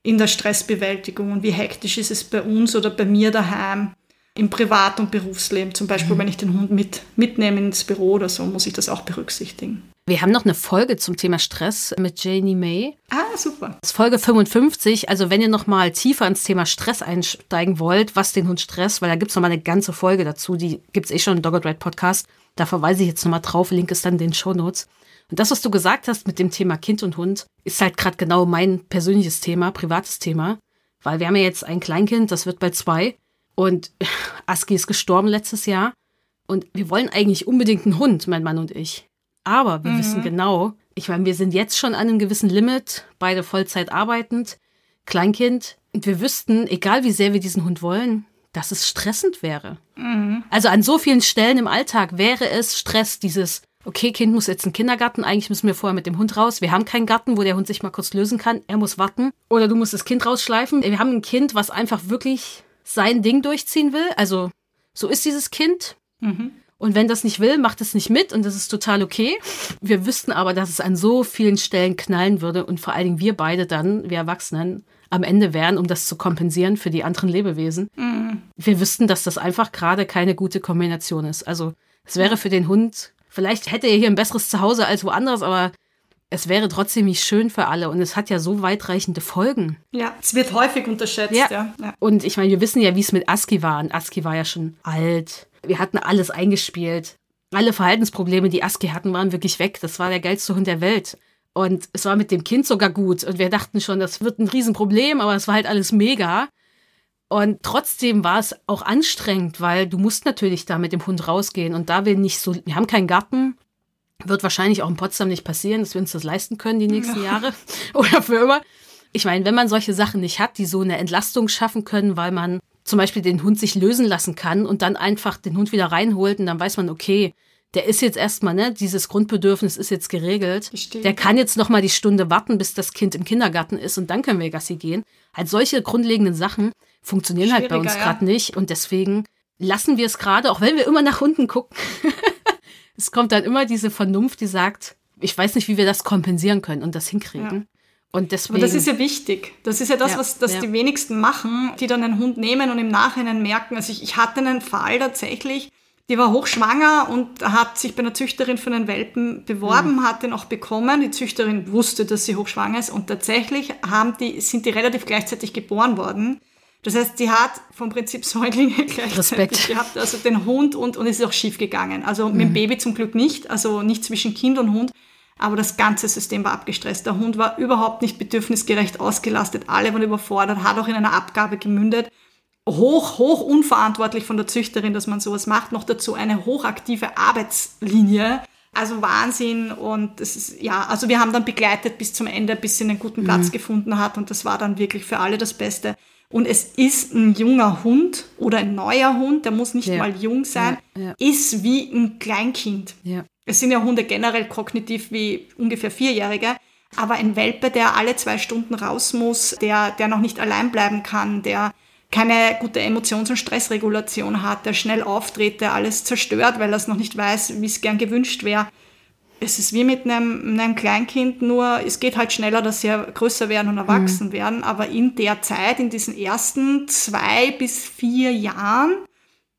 In der Stressbewältigung und wie hektisch ist es bei uns oder bei mir daheim im Privat- und Berufsleben. Zum Beispiel, mhm. wenn ich den Hund mit, mitnehme ins Büro oder so, muss ich das auch berücksichtigen. Wir haben noch eine Folge zum Thema Stress mit Janie May. Ah, super. Das ist Folge 55. Also wenn ihr noch mal tiefer ins Thema Stress einsteigen wollt, was den Hund stresst, weil da gibt es noch mal eine ganze Folge dazu, die gibt es eh schon im Dogged Ride Podcast. Da verweise ich jetzt noch mal drauf, Link ist dann in den Show Notes. Und das, was du gesagt hast mit dem Thema Kind und Hund, ist halt gerade genau mein persönliches Thema, privates Thema. Weil wir haben ja jetzt ein Kleinkind, das wird bei zwei. Und Aski ist gestorben letztes Jahr. Und wir wollen eigentlich unbedingt einen Hund, mein Mann und ich. Aber wir mhm. wissen genau, ich meine, wir sind jetzt schon an einem gewissen Limit, beide Vollzeit arbeitend, Kleinkind. Und wir wüssten, egal wie sehr wir diesen Hund wollen, dass es stressend wäre. Mhm. Also an so vielen Stellen im Alltag wäre es Stress, dieses, okay, Kind muss jetzt in den Kindergarten, eigentlich müssen wir vorher mit dem Hund raus. Wir haben keinen Garten, wo der Hund sich mal kurz lösen kann. Er muss warten. Oder du musst das Kind rausschleifen. Wir haben ein Kind, was einfach wirklich sein Ding durchziehen will. Also so ist dieses Kind. Mhm. Und wenn das nicht will, macht es nicht mit und das ist total okay. Wir wüssten aber, dass es an so vielen Stellen knallen würde und vor allen Dingen wir beide dann, wir Erwachsenen, am Ende wären, um das zu kompensieren für die anderen Lebewesen. Mhm. Wir wüssten, dass das einfach gerade keine gute Kombination ist. Also es wäre für den Hund, vielleicht hätte er hier ein besseres Zuhause als woanders, aber es wäre trotzdem nicht schön für alle und es hat ja so weitreichende Folgen. Ja, es wird häufig unterschätzt. Ja. ja. ja. Und ich meine, wir wissen ja, wie es mit Aski war. Und Aski war ja schon alt. Wir hatten alles eingespielt. Alle Verhaltensprobleme, die Aski hatten, waren wirklich weg. Das war der geilste Hund der Welt. Und es war mit dem Kind sogar gut. Und wir dachten schon, das wird ein Riesenproblem, aber es war halt alles mega. Und trotzdem war es auch anstrengend, weil du musst natürlich da mit dem Hund rausgehen. Und da wir nicht so, wir haben keinen Garten, wird wahrscheinlich auch in Potsdam nicht passieren, dass wir uns das leisten können die nächsten ja. Jahre oder für immer. Ich meine, wenn man solche Sachen nicht hat, die so eine Entlastung schaffen können, weil man zum Beispiel den Hund sich lösen lassen kann und dann einfach den Hund wieder reinholt und dann weiß man, okay, der ist jetzt erstmal, ne, dieses Grundbedürfnis ist jetzt geregelt. Verstehe. Der kann jetzt noch mal die Stunde warten, bis das Kind im Kindergarten ist und dann können wir Gassi gehen. Halt solche grundlegenden Sachen funktionieren halt bei uns gerade ja. nicht und deswegen lassen wir es gerade, auch wenn wir immer nach unten gucken. es kommt dann immer diese Vernunft, die sagt, ich weiß nicht, wie wir das kompensieren können und das hinkriegen. Ja. Und deswegen, Aber das ist ja wichtig. Das ist ja das, ja, was das ja. die wenigsten machen, die dann einen Hund nehmen und im Nachhinein merken. Also ich, ich hatte einen Fall tatsächlich, die war hochschwanger und hat sich bei einer Züchterin für einen Welpen beworben, mhm. hat den auch bekommen. Die Züchterin wusste, dass sie hochschwanger ist und tatsächlich haben die, sind die relativ gleichzeitig geboren worden. Das heißt, sie hat vom Prinzip Säuglinge gleichzeitig Respekt. gehabt, also den Hund und, und es ist auch schief gegangen. Also mhm. mit dem Baby zum Glück nicht, also nicht zwischen Kind und Hund aber das ganze System war abgestresst. Der Hund war überhaupt nicht bedürfnisgerecht ausgelastet, alle waren überfordert, hat auch in einer Abgabe gemündet. Hoch, hoch unverantwortlich von der Züchterin, dass man sowas macht. Noch dazu eine hochaktive Arbeitslinie. Also Wahnsinn und es ist, ja, also wir haben dann begleitet bis zum Ende, bis sie einen guten Platz mhm. gefunden hat und das war dann wirklich für alle das Beste. Und es ist ein junger Hund oder ein neuer Hund, der muss nicht ja. mal jung sein, ja, ja. ist wie ein Kleinkind. Es sind ja Hunde generell kognitiv wie ungefähr Vierjährige. Aber ein Welpe, der alle zwei Stunden raus muss, der, der noch nicht allein bleiben kann, der keine gute Emotions- und Stressregulation hat, der schnell auftritt, der alles zerstört, weil er es noch nicht weiß, wie es gern gewünscht wäre. Es ist wie mit einem, einem Kleinkind, nur es geht halt schneller, dass sie größer werden und erwachsen mhm. werden. Aber in der Zeit, in diesen ersten zwei bis vier Jahren,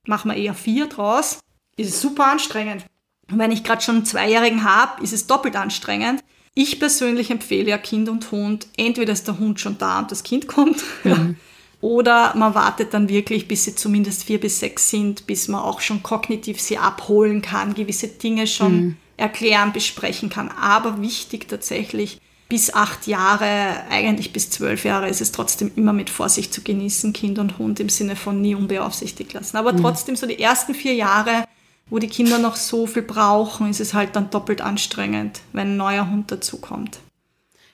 machen wir eher vier draus, ist es super anstrengend. Und wenn ich gerade schon einen Zweijährigen habe, ist es doppelt anstrengend. Ich persönlich empfehle ja Kind und Hund, entweder ist der Hund schon da und das Kind kommt, mhm. oder man wartet dann wirklich, bis sie zumindest vier bis sechs sind, bis man auch schon kognitiv sie abholen kann, gewisse Dinge schon mhm. Erklären, besprechen kann. Aber wichtig tatsächlich, bis acht Jahre, eigentlich bis zwölf Jahre ist es trotzdem immer mit Vorsicht zu genießen, Kind und Hund im Sinne von nie unbeaufsichtigt lassen. Aber mhm. trotzdem so die ersten vier Jahre wo die Kinder noch so viel brauchen, ist es halt dann doppelt anstrengend, wenn ein neuer Hund dazukommt.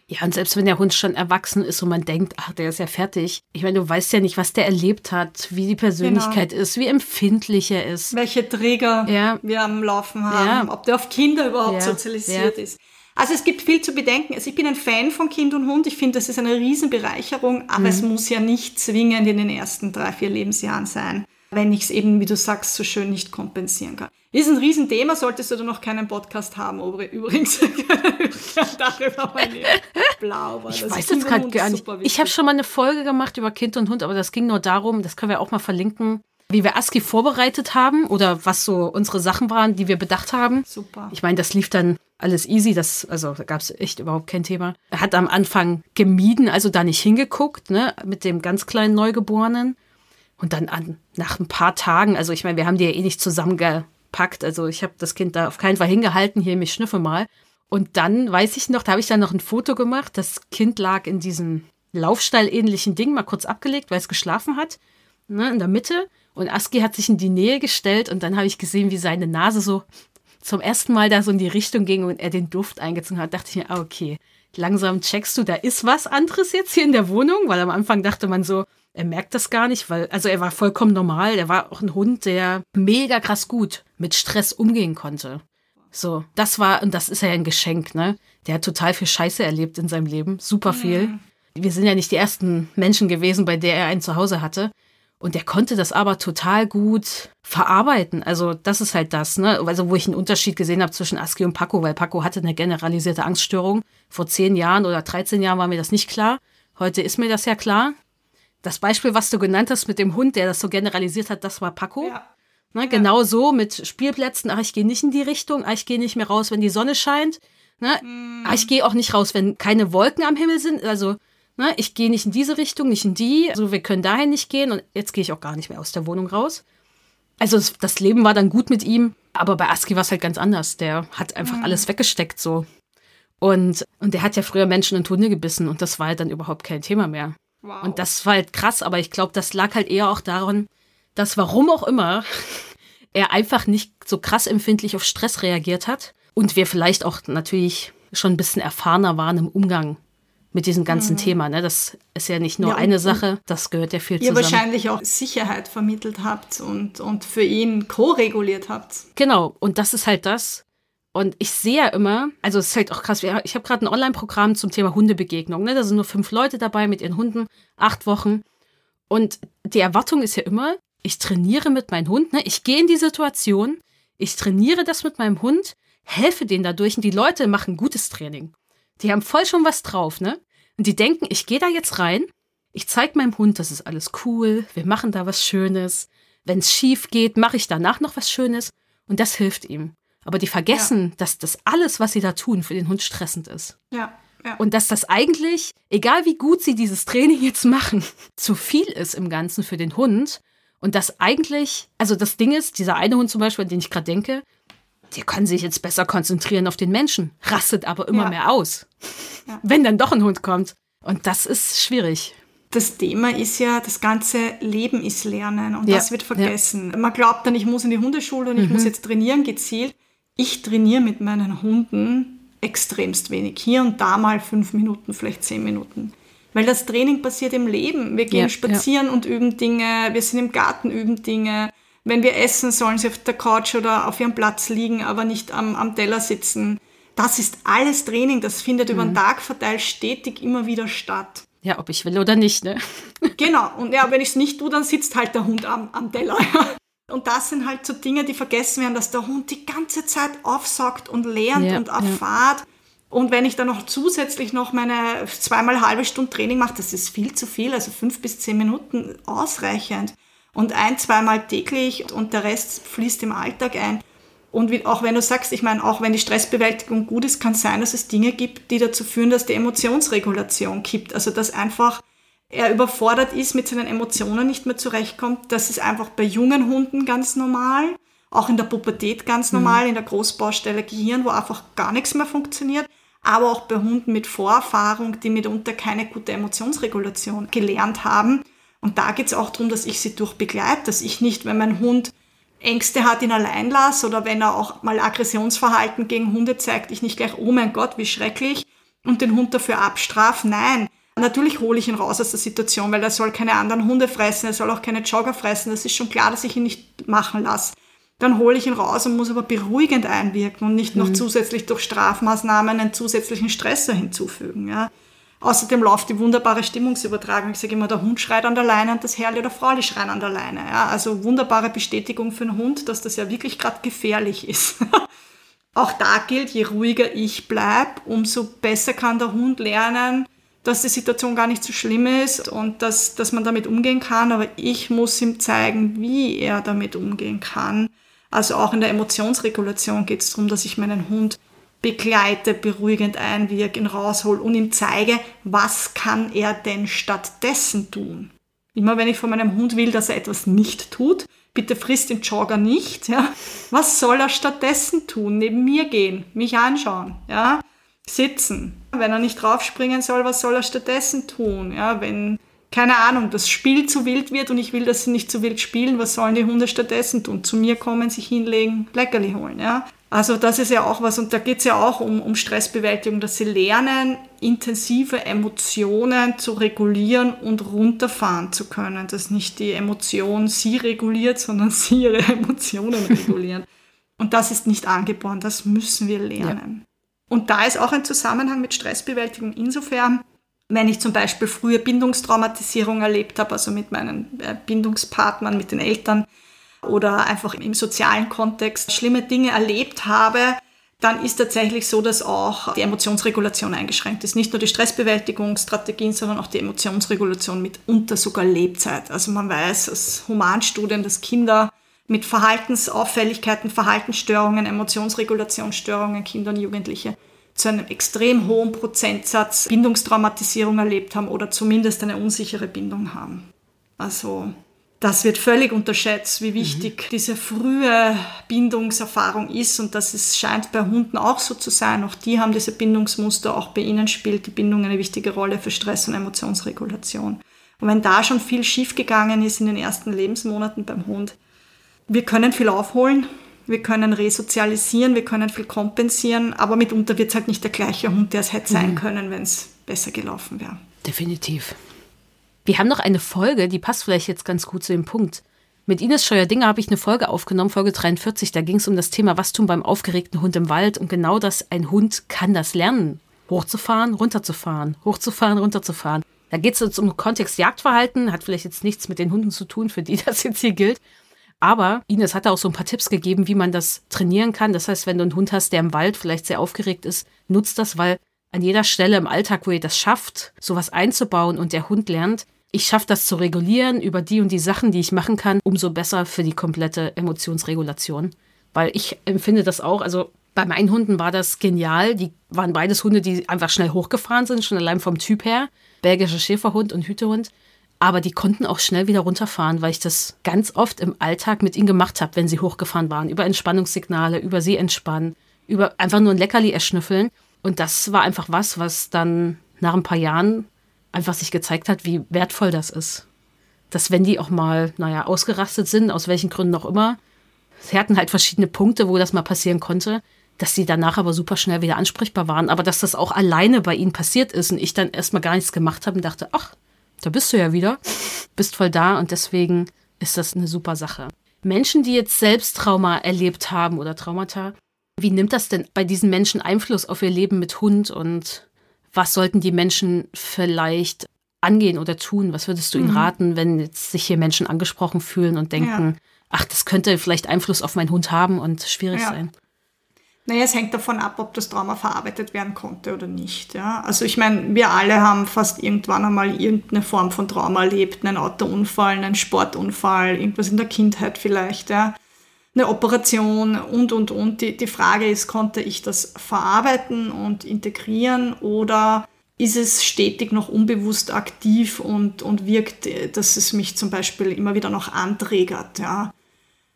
Ja, und selbst wenn der Hund schon erwachsen ist und man denkt, ach, der ist ja fertig. Ich meine, du weißt ja nicht, was der erlebt hat, wie die Persönlichkeit genau. ist, wie empfindlich er ist. Welche Träger ja. wir am Laufen haben, ja. ob der auf Kinder überhaupt ja. sozialisiert ist. Also es gibt viel zu bedenken. Also ich bin ein Fan von Kind und Hund. Ich finde, das ist eine Riesenbereicherung, aber mhm. es muss ja nicht zwingend in den ersten drei, vier Lebensjahren sein wenn ich es eben, wie du sagst, so schön nicht kompensieren kann. Ist ein Riesenthema, solltest du da noch keinen Podcast haben, übrigens. Darüber mal Blau war Ich das weiß jetzt gerade gar nicht. Ich habe schon mal eine Folge gemacht über Kind und Hund, aber das ging nur darum, das können wir auch mal verlinken. wie wir ASCII vorbereitet haben oder was so unsere Sachen waren, die wir bedacht haben. Super. Ich meine, das lief dann alles easy, das, also da gab es echt überhaupt kein Thema. Er hat am Anfang gemieden, also da nicht hingeguckt, ne, mit dem ganz kleinen Neugeborenen. Und dann an, nach ein paar Tagen, also ich meine, wir haben die ja eh nicht zusammengepackt, also ich habe das Kind da auf keinen Fall hingehalten, hier, mich schnüffe mal. Und dann weiß ich noch, da habe ich dann noch ein Foto gemacht, das Kind lag in diesem Laufstall-ähnlichen Ding, mal kurz abgelegt, weil es geschlafen hat, ne, in der Mitte. Und Aski hat sich in die Nähe gestellt und dann habe ich gesehen, wie seine Nase so zum ersten Mal da so in die Richtung ging und er den Duft eingezogen hat. Dachte ich mir, ah, okay, langsam checkst du, da ist was anderes jetzt hier in der Wohnung, weil am Anfang dachte man so, er merkt das gar nicht, weil, also er war vollkommen normal. Er war auch ein Hund, der mega krass gut mit Stress umgehen konnte. So, das war, und das ist ja ein Geschenk, ne? Der hat total viel Scheiße erlebt in seinem Leben. Super viel. Mhm. Wir sind ja nicht die ersten Menschen gewesen, bei der er ein Zuhause hatte. Und der konnte das aber total gut verarbeiten. Also das ist halt das, ne? Also wo ich einen Unterschied gesehen habe zwischen Aski und Paco, weil Paco hatte eine generalisierte Angststörung. Vor zehn Jahren oder 13 Jahren war mir das nicht klar. Heute ist mir das ja klar. Das Beispiel, was du genannt hast mit dem Hund, der das so generalisiert hat, das war Paco. Ja. Ne, ja. Genau so mit Spielplätzen. Ach, ich gehe nicht in die Richtung. Ach, ich gehe nicht mehr raus, wenn die Sonne scheint. Ne? Mhm. Ach, ich gehe auch nicht raus, wenn keine Wolken am Himmel sind. Also Ne, ich gehe nicht in diese Richtung, nicht in die. Also wir können dahin nicht gehen und jetzt gehe ich auch gar nicht mehr aus der Wohnung raus. Also das Leben war dann gut mit ihm, aber bei Aski war es halt ganz anders. Der hat einfach mhm. alles weggesteckt so. Und, und der hat ja früher Menschen und Hunde gebissen und das war halt dann überhaupt kein Thema mehr. Wow. Und das war halt krass, aber ich glaube, das lag halt eher auch daran, dass warum auch immer er einfach nicht so krass empfindlich auf Stress reagiert hat und wir vielleicht auch natürlich schon ein bisschen erfahrener waren im Umgang mit diesem ganzen mhm. Thema. Ne? Das ist ja nicht nur ja, eine Sache, das gehört ja viel ihr zusammen. Ihr wahrscheinlich auch Sicherheit vermittelt habt und, und für ihn co-reguliert habt. Genau, und das ist halt das. Und ich sehe ja immer, also es ist halt auch krass, ich habe gerade ein Online-Programm zum Thema Hundebegegnung. Ne? Da sind nur fünf Leute dabei mit ihren Hunden, acht Wochen. Und die Erwartung ist ja immer, ich trainiere mit meinem Hund, ne? ich gehe in die Situation, ich trainiere das mit meinem Hund, helfe denen dadurch und die Leute machen gutes Training. Die haben voll schon was drauf, ne? Und die denken, ich gehe da jetzt rein, ich zeige meinem Hund, das ist alles cool, wir machen da was Schönes. Wenn es schief geht, mache ich danach noch was Schönes und das hilft ihm. Aber die vergessen, ja. dass das alles, was sie da tun, für den Hund stressend ist. Ja. Ja. Und dass das eigentlich, egal wie gut sie dieses Training jetzt machen, zu viel ist im Ganzen für den Hund. Und das eigentlich, also das Ding ist, dieser eine Hund zum Beispiel, an den ich gerade denke, der kann sich jetzt besser konzentrieren auf den Menschen, rastet aber immer ja. mehr aus, ja. wenn dann doch ein Hund kommt. Und das ist schwierig. Das Thema ist ja, das ganze Leben ist Lernen und ja. das wird vergessen. Man glaubt dann, ich muss in die Hundeschule und ich mhm. muss jetzt trainieren gezielt. Ich trainiere mit meinen Hunden extremst wenig. Hier und da mal fünf Minuten, vielleicht zehn Minuten. Weil das Training passiert im Leben. Wir gehen spazieren und üben Dinge, wir sind im Garten, üben Dinge wenn wir essen, sollen sie auf der Couch oder auf ihrem Platz liegen, aber nicht am, am Teller sitzen. Das ist alles Training, das findet mhm. über den mhm. Tag verteilt stetig immer wieder statt. Ja, ob ich will oder nicht, ne? genau, und ja, wenn ich es nicht tue, dann sitzt halt der Hund am, am Teller. Und das sind halt so Dinge, die vergessen werden, dass der Hund die ganze Zeit aufsaugt und lernt ja, und erfahrt. Ja. Und wenn ich dann noch zusätzlich noch meine zweimal halbe Stunde Training mache, das ist viel zu viel, also fünf bis zehn Minuten ausreichend und ein, zweimal täglich und der Rest fließt im Alltag ein. Und wie, auch wenn du sagst, ich meine, auch wenn die Stressbewältigung gut ist, kann es sein, dass es Dinge gibt, die dazu führen, dass die Emotionsregulation kippt. Also dass einfach er überfordert ist, mit seinen Emotionen nicht mehr zurechtkommt. Das ist einfach bei jungen Hunden ganz normal, auch in der Pubertät ganz mhm. normal, mhm. in der Großbaustelle Gehirn, wo einfach gar nichts mehr funktioniert. Aber auch bei Hunden mit Vorerfahrung, die mitunter keine gute Emotionsregulation gelernt haben und da geht es auch darum, dass ich sie durchbegleite, dass ich nicht, wenn mein Hund Ängste hat, ihn allein lasse oder wenn er auch mal Aggressionsverhalten gegen Hunde zeigt, ich nicht gleich, oh mein Gott, wie schrecklich, und den Hund dafür abstrafe. Nein, natürlich hole ich ihn raus aus der Situation, weil er soll keine anderen Hunde fressen, er soll auch keine Jogger fressen. Das ist schon klar, dass ich ihn nicht machen lasse. Dann hole ich ihn raus und muss aber beruhigend einwirken und nicht noch mhm. zusätzlich durch Strafmaßnahmen einen zusätzlichen Stressor hinzufügen. Ja. Außerdem läuft die wunderbare Stimmungsübertragung. Ich sage immer, der Hund schreit an der Leine und das Herrle oder Frauli schreien an der Leine. Ja, also wunderbare Bestätigung für einen Hund, dass das ja wirklich gerade gefährlich ist. Auch da gilt, je ruhiger ich bleibe, umso besser kann der Hund lernen, dass die Situation gar nicht so schlimm ist und dass, dass man damit umgehen kann, aber ich muss ihm zeigen, wie er damit umgehen kann. Also auch in der Emotionsregulation geht es darum, dass ich meinen Hund begleite, beruhigend einwirke, ihn raushol und ihm zeige, was kann er denn stattdessen tun. Immer wenn ich von meinem Hund will, dass er etwas nicht tut, bitte frisst den Jogger nicht, ja. Was soll er stattdessen tun? Neben mir gehen, mich anschauen, ja sitzen. Wenn er nicht draufspringen soll, was soll er stattdessen tun? Ja, wenn, keine Ahnung, das Spiel zu wild wird und ich will, dass sie nicht zu wild spielen, was sollen die Hunde stattdessen tun? Zu mir kommen, sich hinlegen, Leckerli holen, ja. Also das ist ja auch was, und da geht es ja auch um, um Stressbewältigung, dass sie lernen, intensive Emotionen zu regulieren und runterfahren zu können. Dass nicht die Emotion sie reguliert, sondern sie ihre Emotionen regulieren. Und das ist nicht angeboren, das müssen wir lernen. Ja. Und da ist auch ein Zusammenhang mit Stressbewältigung insofern, wenn ich zum Beispiel früher Bindungstraumatisierung erlebt habe, also mit meinen äh, Bindungspartnern, mit den Eltern oder einfach im sozialen Kontext schlimme Dinge erlebt habe, dann ist tatsächlich so, dass auch die Emotionsregulation eingeschränkt ist. Nicht nur die Stressbewältigungsstrategien, sondern auch die Emotionsregulation mitunter sogar Lebzeit. Also man weiß aus Humanstudien, dass Kinder mit Verhaltensauffälligkeiten, Verhaltensstörungen, Emotionsregulationsstörungen, Kinder und Jugendliche zu einem extrem hohen Prozentsatz Bindungstraumatisierung erlebt haben oder zumindest eine unsichere Bindung haben. Also das wird völlig unterschätzt, wie wichtig mhm. diese frühe Bindungserfahrung ist und das ist, scheint bei Hunden auch so zu sein. Auch die haben diese Bindungsmuster, auch bei ihnen spielt die Bindung eine wichtige Rolle für Stress- und Emotionsregulation. Und wenn da schon viel schiefgegangen ist in den ersten Lebensmonaten beim Hund, wir können viel aufholen, wir können resozialisieren, wir können viel kompensieren, aber mitunter wird es halt nicht der gleiche Hund, der es hätte sein mhm. können, wenn es besser gelaufen wäre. Definitiv. Wir haben noch eine Folge, die passt vielleicht jetzt ganz gut zu dem Punkt. Mit Ines Scheuer-Dinger habe ich eine Folge aufgenommen, Folge 43. Da ging es um das Thema, was tun beim aufgeregten Hund im Wald. Und genau das, ein Hund kann das lernen. Hochzufahren, runterzufahren, hochzufahren, runterzufahren. Da geht es jetzt um Kontext Jagdverhalten, hat vielleicht jetzt nichts mit den Hunden zu tun, für die das jetzt hier gilt. Aber Ines hat auch so ein paar Tipps gegeben, wie man das trainieren kann. Das heißt, wenn du einen Hund hast, der im Wald vielleicht sehr aufgeregt ist, nutzt das, weil an jeder Stelle im Alltag, wo ihr das schafft, sowas einzubauen und der Hund lernt, ich schaffe das zu regulieren über die und die Sachen, die ich machen kann, umso besser für die komplette Emotionsregulation. Weil ich empfinde das auch, also bei meinen Hunden war das genial. Die waren beides Hunde, die einfach schnell hochgefahren sind, schon allein vom Typ her. Belgischer Schäferhund und Hütehund. Aber die konnten auch schnell wieder runterfahren, weil ich das ganz oft im Alltag mit ihnen gemacht habe, wenn sie hochgefahren waren. Über Entspannungssignale, über sie entspannen, über einfach nur ein Leckerli erschnüffeln. Und das war einfach was, was dann nach ein paar Jahren einfach sich gezeigt hat, wie wertvoll das ist. Dass wenn die auch mal, naja, ausgerastet sind, aus welchen Gründen auch immer, sie hatten halt verschiedene Punkte, wo das mal passieren konnte, dass sie danach aber super schnell wieder ansprechbar waren, aber dass das auch alleine bei ihnen passiert ist und ich dann erstmal gar nichts gemacht habe und dachte, ach, da bist du ja wieder, bist voll da und deswegen ist das eine super Sache. Menschen, die jetzt selbst Trauma erlebt haben oder Traumata, wie nimmt das denn bei diesen Menschen Einfluss auf ihr Leben mit Hund und was sollten die Menschen vielleicht angehen oder tun? Was würdest du ihnen mhm. raten, wenn jetzt sich hier Menschen angesprochen fühlen und denken, ja. ach, das könnte vielleicht Einfluss auf meinen Hund haben und schwierig ja. sein? Naja, es hängt davon ab, ob das Trauma verarbeitet werden konnte oder nicht. Ja? Also ich meine, wir alle haben fast irgendwann einmal irgendeine Form von Trauma erlebt, einen Autounfall, einen Sportunfall, irgendwas in der Kindheit vielleicht, ja? eine Operation und, und, und. Die, die Frage ist, konnte ich das verarbeiten und integrieren oder ist es stetig noch unbewusst aktiv und, und wirkt, dass es mich zum Beispiel immer wieder noch anträgert. Ja?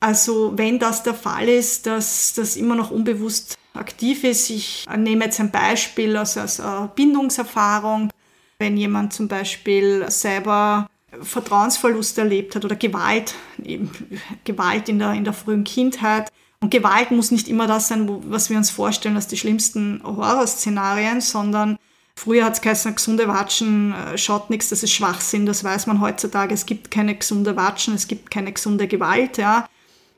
Also wenn das der Fall ist, dass das immer noch unbewusst aktiv ist, ich nehme jetzt ein Beispiel aus, aus Bindungserfahrung, wenn jemand zum Beispiel selber Vertrauensverlust erlebt hat oder Gewalt, eben Gewalt in der, in der frühen Kindheit. Und Gewalt muss nicht immer das sein, was wir uns vorstellen als die schlimmsten Horrorszenarien, sondern früher hat es geheißen, gesunde Watschen äh, schaut nichts, das ist Schwachsinn, das weiß man heutzutage. Es gibt keine gesunde Watschen, es gibt keine gesunde Gewalt, ja.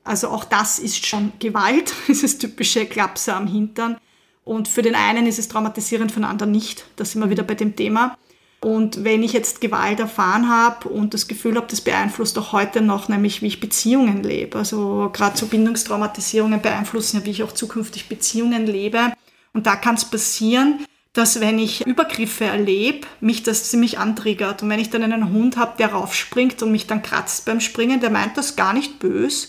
Also auch das ist schon Gewalt, dieses typische Klapse am Hintern. Und für den einen ist es traumatisierend, für den anderen nicht. Da sind wir wieder bei dem Thema. Und wenn ich jetzt Gewalt erfahren habe und das Gefühl habe, das beeinflusst auch heute noch, nämlich wie ich Beziehungen lebe. Also gerade so Bindungstraumatisierungen beeinflussen ja, wie ich auch zukünftig Beziehungen lebe. Und da kann es passieren, dass wenn ich Übergriffe erlebe, mich das ziemlich antriggert. Und wenn ich dann einen Hund habe, der raufspringt und mich dann kratzt beim Springen, der meint das gar nicht böse.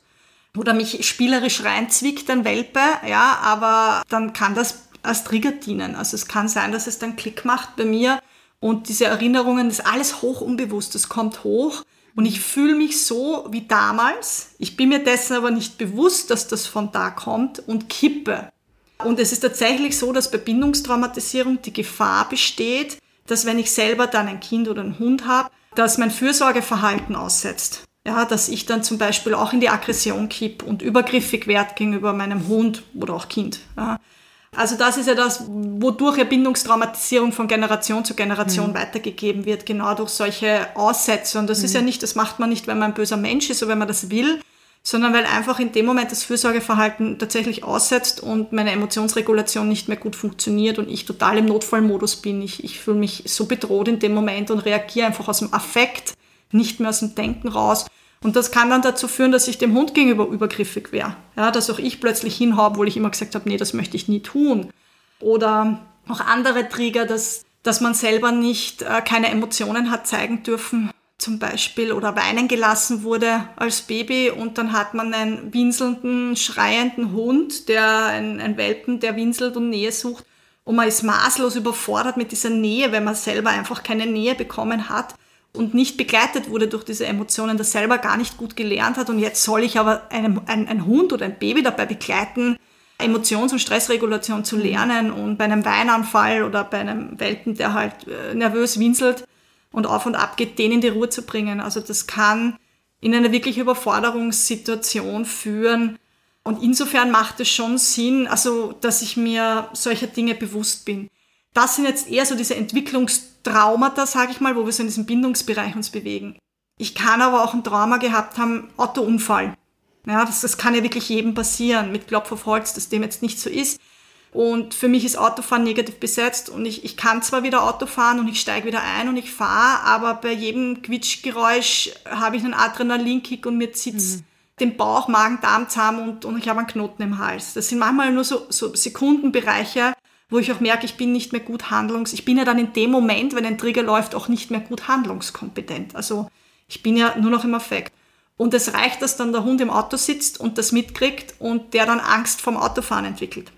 Oder mich spielerisch reinzwickt, ein Welpe, ja, aber dann kann das als Trigger dienen. Also es kann sein, dass es dann Klick macht bei mir und diese Erinnerungen, das ist alles hoch unbewusst, das kommt hoch und ich fühle mich so wie damals. Ich bin mir dessen aber nicht bewusst, dass das von da kommt und kippe. Und es ist tatsächlich so, dass bei Bindungstraumatisierung die Gefahr besteht, dass wenn ich selber dann ein Kind oder einen Hund habe, dass mein Fürsorgeverhalten aussetzt. Ja, dass ich dann zum Beispiel auch in die Aggression kipp und übergriffig werde gegenüber meinem Hund oder auch Kind. Ja. Also das ist ja das, wodurch ja Bindungstraumatisierung von Generation zu Generation mhm. weitergegeben wird, genau durch solche Aussätze. Und das mhm. ist ja nicht, das macht man nicht, wenn man ein böser Mensch ist oder wenn man das will, sondern weil einfach in dem Moment das Fürsorgeverhalten tatsächlich aussetzt und meine Emotionsregulation nicht mehr gut funktioniert und ich total im Notfallmodus bin. Ich, ich fühle mich so bedroht in dem Moment und reagiere einfach aus dem Affekt, nicht mehr aus dem Denken raus. Und das kann dann dazu führen, dass ich dem Hund gegenüber übergriffig wäre. Ja, dass auch ich plötzlich hinhaue, obwohl ich immer gesagt habe, nee, das möchte ich nie tun. Oder auch andere Trigger, dass, dass man selber nicht äh, keine Emotionen hat zeigen dürfen zum Beispiel oder weinen gelassen wurde als Baby und dann hat man einen winselnden, schreienden Hund, der ein, ein Welpen, der winselt und Nähe sucht und man ist maßlos überfordert mit dieser Nähe, wenn man selber einfach keine Nähe bekommen hat und nicht begleitet wurde durch diese Emotionen, das selber gar nicht gut gelernt hat und jetzt soll ich aber einen, ein, ein Hund oder ein Baby dabei begleiten, Emotions- und Stressregulation zu lernen und bei einem Weinanfall oder bei einem Welpen, der halt äh, nervös winselt, und auf und ab geht, den in die Ruhe zu bringen. Also das kann in eine wirkliche Überforderungssituation führen. Und insofern macht es schon Sinn, also, dass ich mir solcher Dinge bewusst bin. Das sind jetzt eher so diese Entwicklungstraumata, sage ich mal, wo wir so in diesem Bindungsbereich uns bewegen. Ich kann aber auch ein Trauma gehabt haben, Autounfall. Ja, das, das kann ja wirklich jedem passieren, mit Klopf auf Holz, dass dem jetzt nicht so ist. Und für mich ist Autofahren negativ besetzt und ich, ich kann zwar wieder Auto fahren und ich steige wieder ein und ich fahre, aber bei jedem Quietschgeräusch habe ich einen Adrenalinkick und mir zieht mhm. den Bauch, Magen, Darm zusammen und, und ich habe einen Knoten im Hals. Das sind manchmal nur so, so Sekundenbereiche, wo ich auch merke, ich bin nicht mehr gut handlungs... Ich bin ja dann in dem Moment, wenn ein Trigger läuft, auch nicht mehr gut handlungskompetent. Also ich bin ja nur noch im Affekt. Und es reicht, dass dann der Hund im Auto sitzt und das mitkriegt und der dann Angst vom Autofahren entwickelt.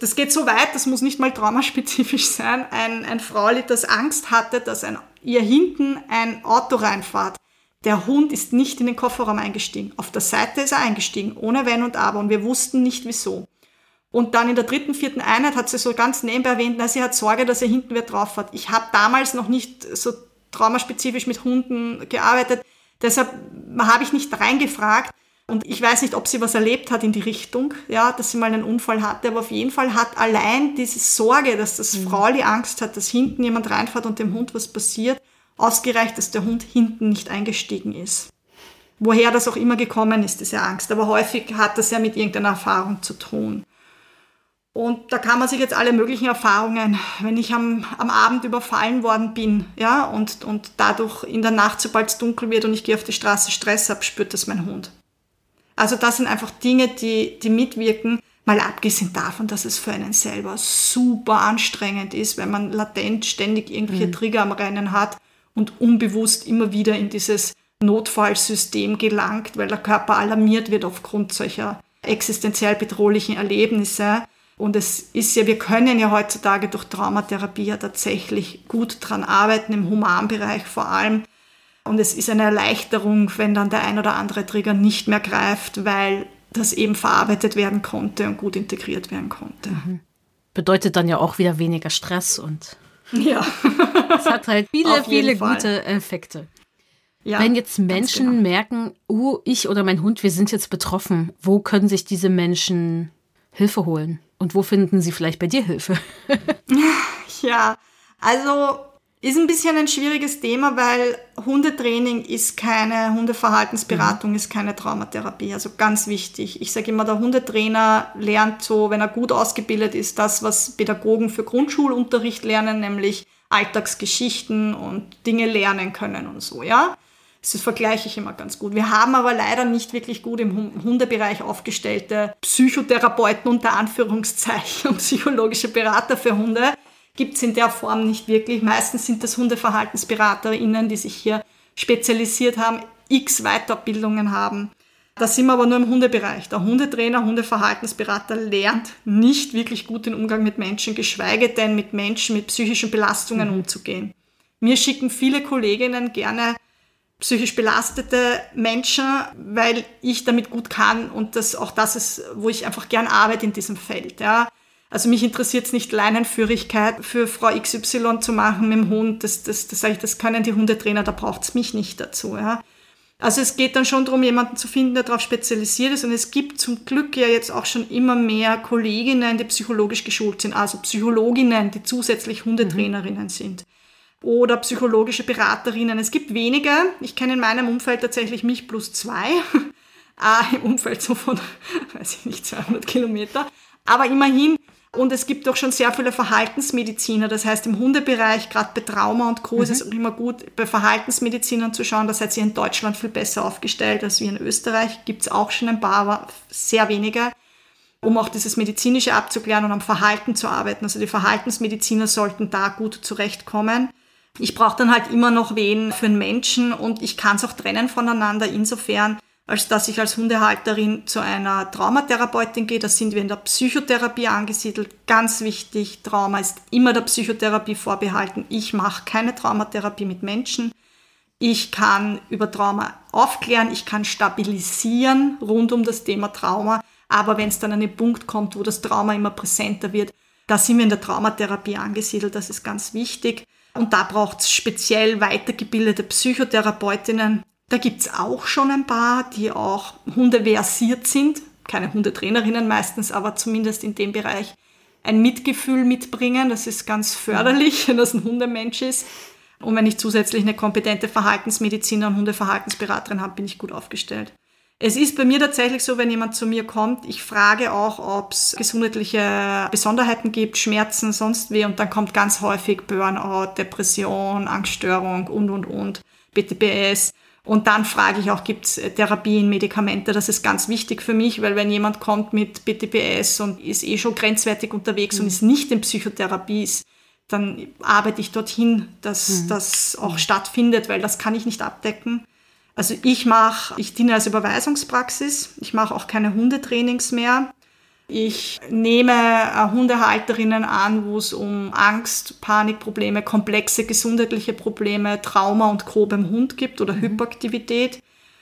Das geht so weit, das muss nicht mal traumaspezifisch sein. Ein, ein Frauli, das Angst hatte, dass ein, ihr hinten ein Auto reinfahrt. Der Hund ist nicht in den Kofferraum eingestiegen. Auf der Seite ist er eingestiegen, ohne Wenn und Aber. Und wir wussten nicht wieso. Und dann in der dritten, vierten Einheit hat sie so ganz nebenbei erwähnt, na, sie hat Sorge, dass er hinten wer drauf hat. Ich habe damals noch nicht so traumaspezifisch mit Hunden gearbeitet. Deshalb habe ich nicht reingefragt. Und ich weiß nicht, ob sie was erlebt hat in die Richtung, ja, dass sie mal einen Unfall hatte, aber auf jeden Fall hat allein diese Sorge, dass das mhm. Frau die Angst hat, dass hinten jemand reinfährt und dem Hund was passiert, ausgereicht, dass der Hund hinten nicht eingestiegen ist. Woher das auch immer gekommen ist, diese Angst. Aber häufig hat das ja mit irgendeiner Erfahrung zu tun. Und da kann man sich jetzt alle möglichen Erfahrungen, wenn ich am, am Abend überfallen worden bin, ja, und, und dadurch in der Nacht, sobald es dunkel wird und ich gehe auf die Straße Stress habe, spürt das mein Hund. Also das sind einfach Dinge, die, die mitwirken, mal abgesehen davon, dass es für einen selber super anstrengend ist, wenn man latent ständig irgendwelche mhm. Trigger am Rennen hat und unbewusst immer wieder in dieses Notfallsystem gelangt, weil der Körper alarmiert wird aufgrund solcher existenziell bedrohlichen Erlebnisse. Und es ist ja, wir können ja heutzutage durch Traumatherapie ja tatsächlich gut dran arbeiten, im Humanbereich vor allem, und es ist eine Erleichterung, wenn dann der ein oder andere Trigger nicht mehr greift, weil das eben verarbeitet werden konnte und gut integriert werden konnte. Mhm. Bedeutet dann ja auch wieder weniger Stress und ja. es hat halt viele, viele Fall. gute Effekte. Ja, Wenn jetzt Menschen genau. merken, oh, ich oder mein Hund, wir sind jetzt betroffen, wo können sich diese Menschen Hilfe holen? Und wo finden sie vielleicht bei dir Hilfe? ja, also ist ein bisschen ein schwieriges Thema, weil Hundetraining ist keine Hundeverhaltensberatung, mhm. ist keine Traumatherapie. Also ganz wichtig. Ich sage immer, der Hundetrainer lernt so, wenn er gut ausgebildet ist, das, was Pädagogen für Grundschulunterricht lernen, nämlich Alltagsgeschichten und Dinge lernen können und so, ja. Das vergleiche ich immer ganz gut. Wir haben aber leider nicht wirklich gut im Hundebereich aufgestellte Psychotherapeuten unter Anführungszeichen und psychologische Berater für Hunde gibt es in der Form nicht wirklich. Meistens sind das HundeverhaltensberaterInnen, die sich hier spezialisiert haben, x Weiterbildungen haben. Da sind wir aber nur im Hundebereich. Der Hundetrainer, Hundeverhaltensberater lernt nicht wirklich gut den Umgang mit Menschen, geschweige denn mit Menschen mit psychischen Belastungen mhm. umzugehen. Mir schicken viele Kolleginnen gerne psychisch belastete Menschen, weil ich damit gut kann und das auch das ist, wo ich einfach gern arbeite in diesem Feld. Ja. Also mich interessiert es nicht, Leinenführigkeit für Frau XY zu machen mit dem Hund. Das, das, das, sage ich, das können die Hundetrainer, da braucht es mich nicht dazu. Ja. Also es geht dann schon darum, jemanden zu finden, der darauf spezialisiert ist. Und es gibt zum Glück ja jetzt auch schon immer mehr Kolleginnen, die psychologisch geschult sind, also Psychologinnen, die zusätzlich Hundetrainerinnen mhm. sind oder psychologische Beraterinnen. Es gibt wenige. Ich kenne in meinem Umfeld tatsächlich mich plus zwei. ah, im Umfeld so von, weiß ich nicht, 200 Kilometer. Aber immerhin. Und es gibt auch schon sehr viele Verhaltensmediziner. Das heißt, im Hundebereich, gerade bei Trauma und Co. Mhm. ist es auch immer gut, bei Verhaltensmedizinern zu schauen. Da seid ihr in Deutschland viel besser aufgestellt als wir in Österreich. Gibt es auch schon ein paar, aber sehr wenige um auch dieses Medizinische abzuklären und am Verhalten zu arbeiten. Also die Verhaltensmediziner sollten da gut zurechtkommen. Ich brauche dann halt immer noch wen für einen Menschen und ich kann es auch trennen voneinander insofern, als dass ich als Hundehalterin zu einer Traumatherapeutin gehe. Da sind wir in der Psychotherapie angesiedelt. Ganz wichtig, Trauma ist immer der Psychotherapie vorbehalten. Ich mache keine Traumatherapie mit Menschen. Ich kann über Trauma aufklären, ich kann stabilisieren rund um das Thema Trauma. Aber wenn es dann an den Punkt kommt, wo das Trauma immer präsenter wird, da sind wir in der Traumatherapie angesiedelt. Das ist ganz wichtig. Und da braucht es speziell weitergebildete Psychotherapeutinnen. Da gibt es auch schon ein paar, die auch hundeversiert sind. Keine Hundetrainerinnen meistens, aber zumindest in dem Bereich ein Mitgefühl mitbringen. Das ist ganz förderlich, wenn das ein Hundemensch ist. Und wenn ich zusätzlich eine kompetente Verhaltensmediziner und Hundeverhaltensberaterin habe, bin ich gut aufgestellt. Es ist bei mir tatsächlich so, wenn jemand zu mir kommt, ich frage auch, ob es gesundheitliche Besonderheiten gibt, Schmerzen, sonst wie, und dann kommt ganz häufig Burnout, Depression, Angststörung und, und, und, BTPS. Und dann frage ich auch, gibt es Therapien, Medikamente? Das ist ganz wichtig für mich, weil wenn jemand kommt mit BTPS und ist eh schon grenzwertig unterwegs mhm. und ist nicht in Psychotherapie, ist, dann arbeite ich dorthin, dass mhm. das auch stattfindet, weil das kann ich nicht abdecken. Also ich mache, ich diene als Überweisungspraxis, ich mache auch keine Hundetrainings mehr. Ich nehme äh, Hundehalterinnen an, wo es um Angst, Panikprobleme, komplexe gesundheitliche Probleme, Trauma und Co. beim Hund gibt oder mhm. Hyperaktivität.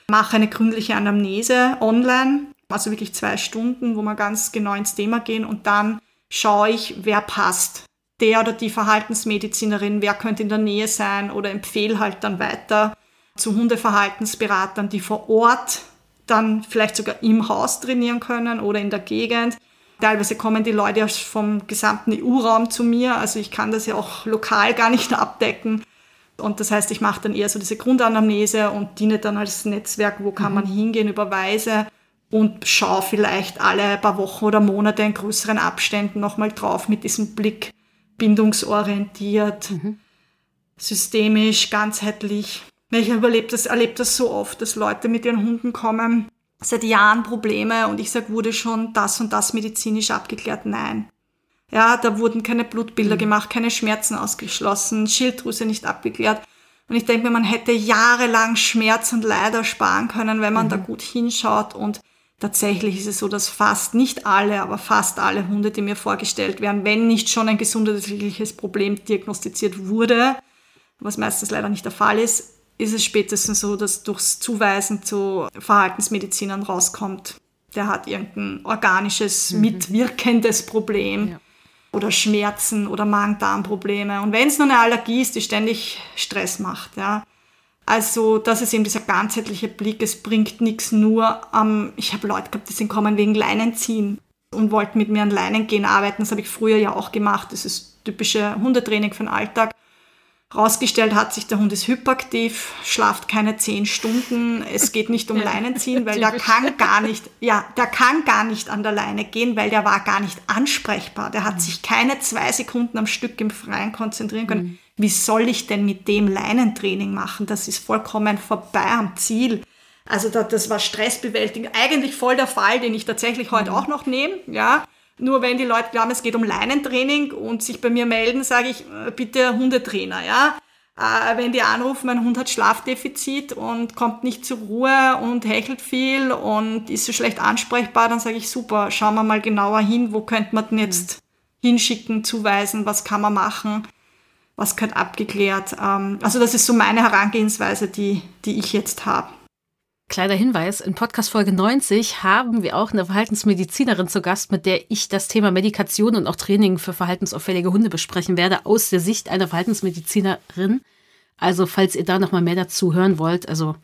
Mache eine gründliche Anamnese online, also wirklich zwei Stunden, wo wir ganz genau ins Thema gehen und dann schaue ich, wer passt. Der oder die Verhaltensmedizinerin, wer könnte in der Nähe sein oder empfehle halt dann weiter zu Hundeverhaltensberatern, die vor Ort dann vielleicht sogar im Haus trainieren können oder in der Gegend. Teilweise kommen die Leute vom gesamten EU-Raum zu mir, also ich kann das ja auch lokal gar nicht abdecken. Und das heißt, ich mache dann eher so diese Grundanamnese und diene dann als Netzwerk, wo kann mhm. man hingehen, überweise und schaue vielleicht alle paar Wochen oder Monate in größeren Abständen nochmal drauf mit diesem Blick bindungsorientiert, mhm. systemisch, ganzheitlich. Ich erlebe das, erlebe das so oft, dass Leute mit ihren Hunden kommen, seit Jahren Probleme und ich sage, wurde schon das und das medizinisch abgeklärt? Nein. Ja, da wurden keine Blutbilder mhm. gemacht, keine Schmerzen ausgeschlossen, Schilddrüse nicht abgeklärt. Und ich denke mir, man hätte jahrelang Schmerz und Leid ersparen können, wenn man mhm. da gut hinschaut. Und tatsächlich ist es so, dass fast, nicht alle, aber fast alle Hunde, die mir vorgestellt werden, wenn nicht schon ein gesundheitliches Problem diagnostiziert wurde, was meistens leider nicht der Fall ist, ist es spätestens so, dass durchs Zuweisen zu Verhaltensmedizinern rauskommt, der hat irgendein organisches, mhm. mitwirkendes Problem. Ja. Oder Schmerzen oder Magen-Darm-Probleme. Und wenn es nur eine Allergie ist, die ständig Stress macht, ja. Also, das ist eben dieser ganzheitliche Blick. Es bringt nichts nur am, ähm, ich habe Leute gehabt, die sind kommen wegen Leinenziehen und wollten mit mir an Leinen gehen arbeiten. Das habe ich früher ja auch gemacht. Das ist typische Hundetraining für den Alltag. Rausgestellt hat sich, der Hund ist hyperaktiv, schlaft keine zehn Stunden. Es geht nicht um. Leinenziehen, weil der kann gar nicht, ja, der kann gar nicht an der Leine gehen, weil der war gar nicht ansprechbar. Der hat mhm. sich keine zwei Sekunden am Stück im Freien konzentrieren können. Mhm. Wie soll ich denn mit dem Leinentraining machen? Das ist vollkommen vorbei am Ziel. Also das war Stressbewältigung. Eigentlich voll der Fall, den ich tatsächlich heute mhm. auch noch nehme, ja Nur wenn die Leute glauben, es geht um Leinentraining und sich bei mir melden, sage ich, äh, bitte Hundetrainer, ja. Äh, wenn die anrufen, mein Hund hat Schlafdefizit und kommt nicht zur Ruhe und hechelt viel und ist so schlecht ansprechbar, dann sage ich, super, schauen wir mal genauer hin, wo könnte man denn jetzt mhm. hinschicken, zuweisen, was kann man machen, was gehört abgeklärt. Ähm, also das ist so meine Herangehensweise, die, die ich jetzt habe. Kleiner Hinweis, in Podcast Folge 90 haben wir auch eine Verhaltensmedizinerin zu Gast, mit der ich das Thema Medikation und auch Training für verhaltensauffällige Hunde besprechen werde, aus der Sicht einer Verhaltensmedizinerin. Also, falls ihr da nochmal mehr dazu hören wollt, also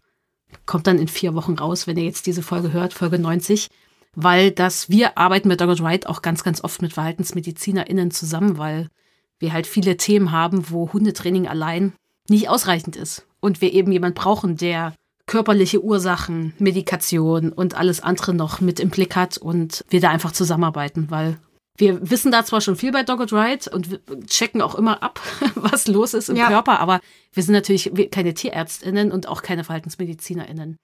kommt dann in vier Wochen raus, wenn ihr jetzt diese Folge hört, Folge 90, weil das, wir arbeiten mit Dogged Right auch ganz, ganz oft mit VerhaltensmedizinerInnen zusammen, weil wir halt viele Themen haben, wo Hundetraining allein nicht ausreichend ist und wir eben jemand brauchen, der körperliche Ursachen, Medikation und alles andere noch mit im Blick hat und wir da einfach zusammenarbeiten, weil wir wissen da zwar schon viel bei Dogged Ride und checken auch immer ab, was los ist im ja. Körper, aber wir sind natürlich keine TierärztInnen und auch keine VerhaltensmedizinerInnen.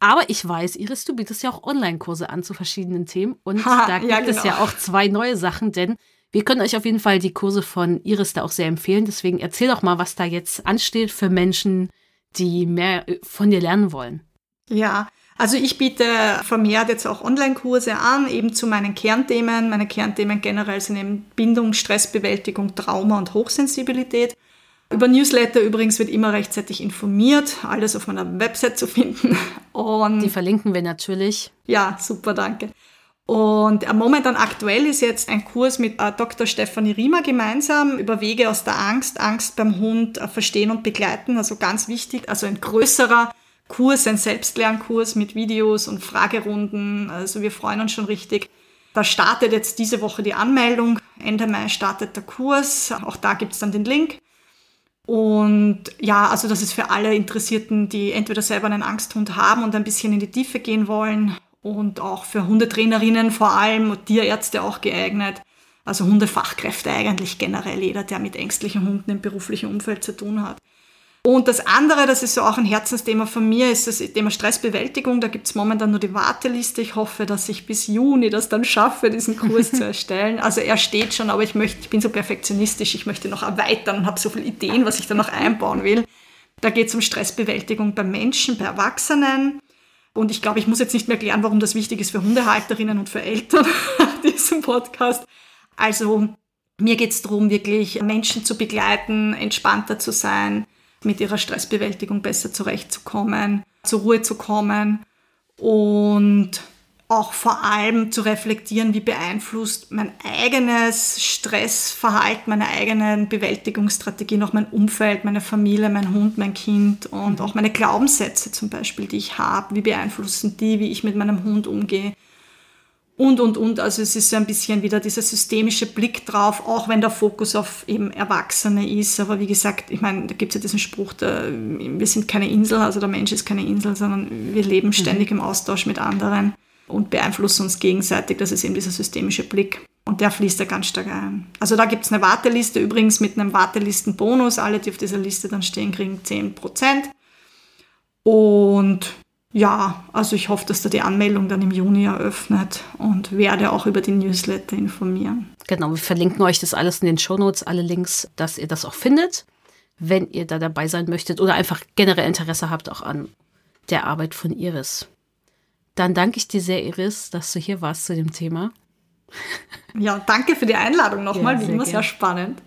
Aber ich weiß, Iris, du bietest ja auch Online-Kurse an zu verschiedenen Themen und ha, da gibt ja, genau. es ja auch zwei neue Sachen, denn wir können euch auf jeden Fall die Kurse von Iris da auch sehr empfehlen. Deswegen erzähl doch mal, was da jetzt ansteht für Menschen, die mehr äh, von dir lernen wollen. Ja, also ich biete vermehrt jetzt auch Online-Kurse an, eben zu meinen Kernthemen. Meine Kernthemen generell sind eben Bindung, Stressbewältigung, Trauma und Hochsensibilität. Über Newsletter übrigens wird immer rechtzeitig informiert, alles auf meiner Website zu finden. Und Die verlinken wir natürlich. Ja, super, danke. Und momentan aktuell ist jetzt ein Kurs mit äh, Dr. Stefanie Riemer gemeinsam über Wege aus der Angst, Angst beim Hund äh, verstehen und begleiten. Also ganz wichtig, also ein größerer Kurs, ein Selbstlernkurs mit Videos und Fragerunden. Also wir freuen uns schon richtig. Da startet jetzt diese Woche die Anmeldung. Ende Mai startet der Kurs. Auch da gibt es dann den Link. Und ja, also das ist für alle Interessierten, die entweder selber einen Angsthund haben und ein bisschen in die Tiefe gehen wollen und auch für Hundetrainerinnen vor allem und Tierärzte auch geeignet. Also Hundefachkräfte eigentlich generell, jeder, der mit ängstlichen Hunden im beruflichen Umfeld zu tun hat. Und das andere, das ist so auch ein Herzensthema von mir, ist das Thema Stressbewältigung. Da gibt's momentan nur die Warteliste. Ich hoffe, dass ich bis Juni das dann schaffe, diesen Kurs zu erstellen. Also er steht schon, aber ich möchte, ich bin so perfektionistisch, ich möchte noch erweitern und habe so viele Ideen, was ich da noch einbauen will. Da geht es um Stressbewältigung bei Menschen, bei Erwachsenen. Und ich glaube, ich muss jetzt nicht mehr erklären, warum das wichtig ist für Hundehalterinnen und für Eltern diesem Podcast. Also mir geht es darum, wirklich Menschen zu begleiten, entspannter zu sein, mit ihrer Stressbewältigung besser zurechtzukommen, zur Ruhe zu kommen und auch vor allem zu reflektieren, wie beeinflusst mein eigenes Stressverhalten, meine eigenen Bewältigungsstrategien, auch mein Umfeld, meine Familie, mein Hund, mein Kind und auch meine Glaubenssätze zum Beispiel, die ich habe, wie beeinflussen die, wie ich mit meinem Hund umgehe. Und, und, und. Also es ist so ein bisschen wieder dieser systemische Blick drauf, auch wenn der Fokus auf eben Erwachsene ist. Aber wie gesagt, ich meine, da gibt es ja diesen Spruch, der, wir sind keine Insel, also der Mensch ist keine Insel, sondern wir leben ständig mhm. im Austausch mit anderen und beeinflussen uns gegenseitig. Das ist eben dieser systemische Blick. Und der fließt da ganz stark ein. Also da gibt es eine Warteliste, übrigens mit einem Wartelistenbonus. Alle, die auf dieser Liste dann stehen, kriegen 10%. Und ja, also ich hoffe, dass da die Anmeldung dann im Juni eröffnet und werde auch über die Newsletter informieren. Genau, wir verlinken euch das alles in den Shownotes, alle Links, dass ihr das auch findet, wenn ihr da dabei sein möchtet oder einfach generell Interesse habt auch an der Arbeit von Iris. Dann danke ich dir sehr, Iris, dass du hier warst zu dem Thema. Ja, danke für die Einladung nochmal, ja, wie immer sehr spannend.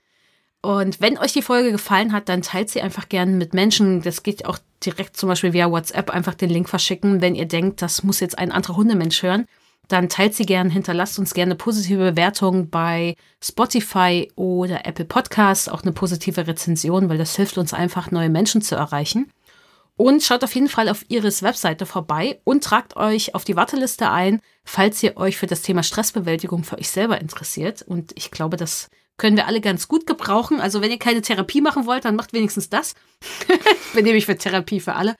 Und wenn euch die Folge gefallen hat, dann teilt sie einfach gerne mit Menschen. Das geht auch direkt zum Beispiel via WhatsApp einfach den Link verschicken. Wenn ihr denkt, das muss jetzt ein anderer Hundemensch hören, dann teilt sie gerne, hinterlasst uns gerne eine positive Bewertung bei Spotify oder Apple Podcasts, auch eine positive Rezension, weil das hilft uns einfach, neue Menschen zu erreichen. Und schaut auf jeden Fall auf Iris Webseite vorbei und tragt euch auf die Warteliste ein, falls ihr euch für das Thema Stressbewältigung für euch selber interessiert. Und ich glaube, das können wir alle ganz gut gebrauchen. Also wenn ihr keine Therapie machen wollt, dann macht wenigstens das. ich bin nämlich für Therapie für alle.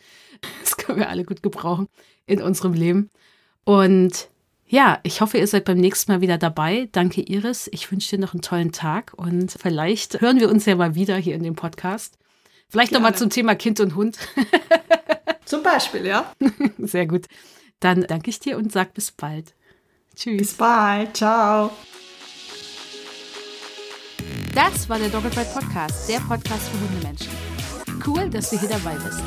Das können wir alle gut gebrauchen in unserem Leben. Und ja, ich hoffe, ihr seid beim nächsten Mal wieder dabei. Danke, Iris. Ich wünsche dir noch einen tollen Tag und vielleicht hören wir uns ja mal wieder hier in dem Podcast. Vielleicht nochmal zum Thema Kind und Hund. Zum Beispiel, ja. Sehr gut. Dann danke ich dir und sag bis bald. Tschüss. Bis bald. Ciao. Das war der Doppelbrett Podcast, der Podcast für Hundemenschen. Cool, dass du hier dabei bist.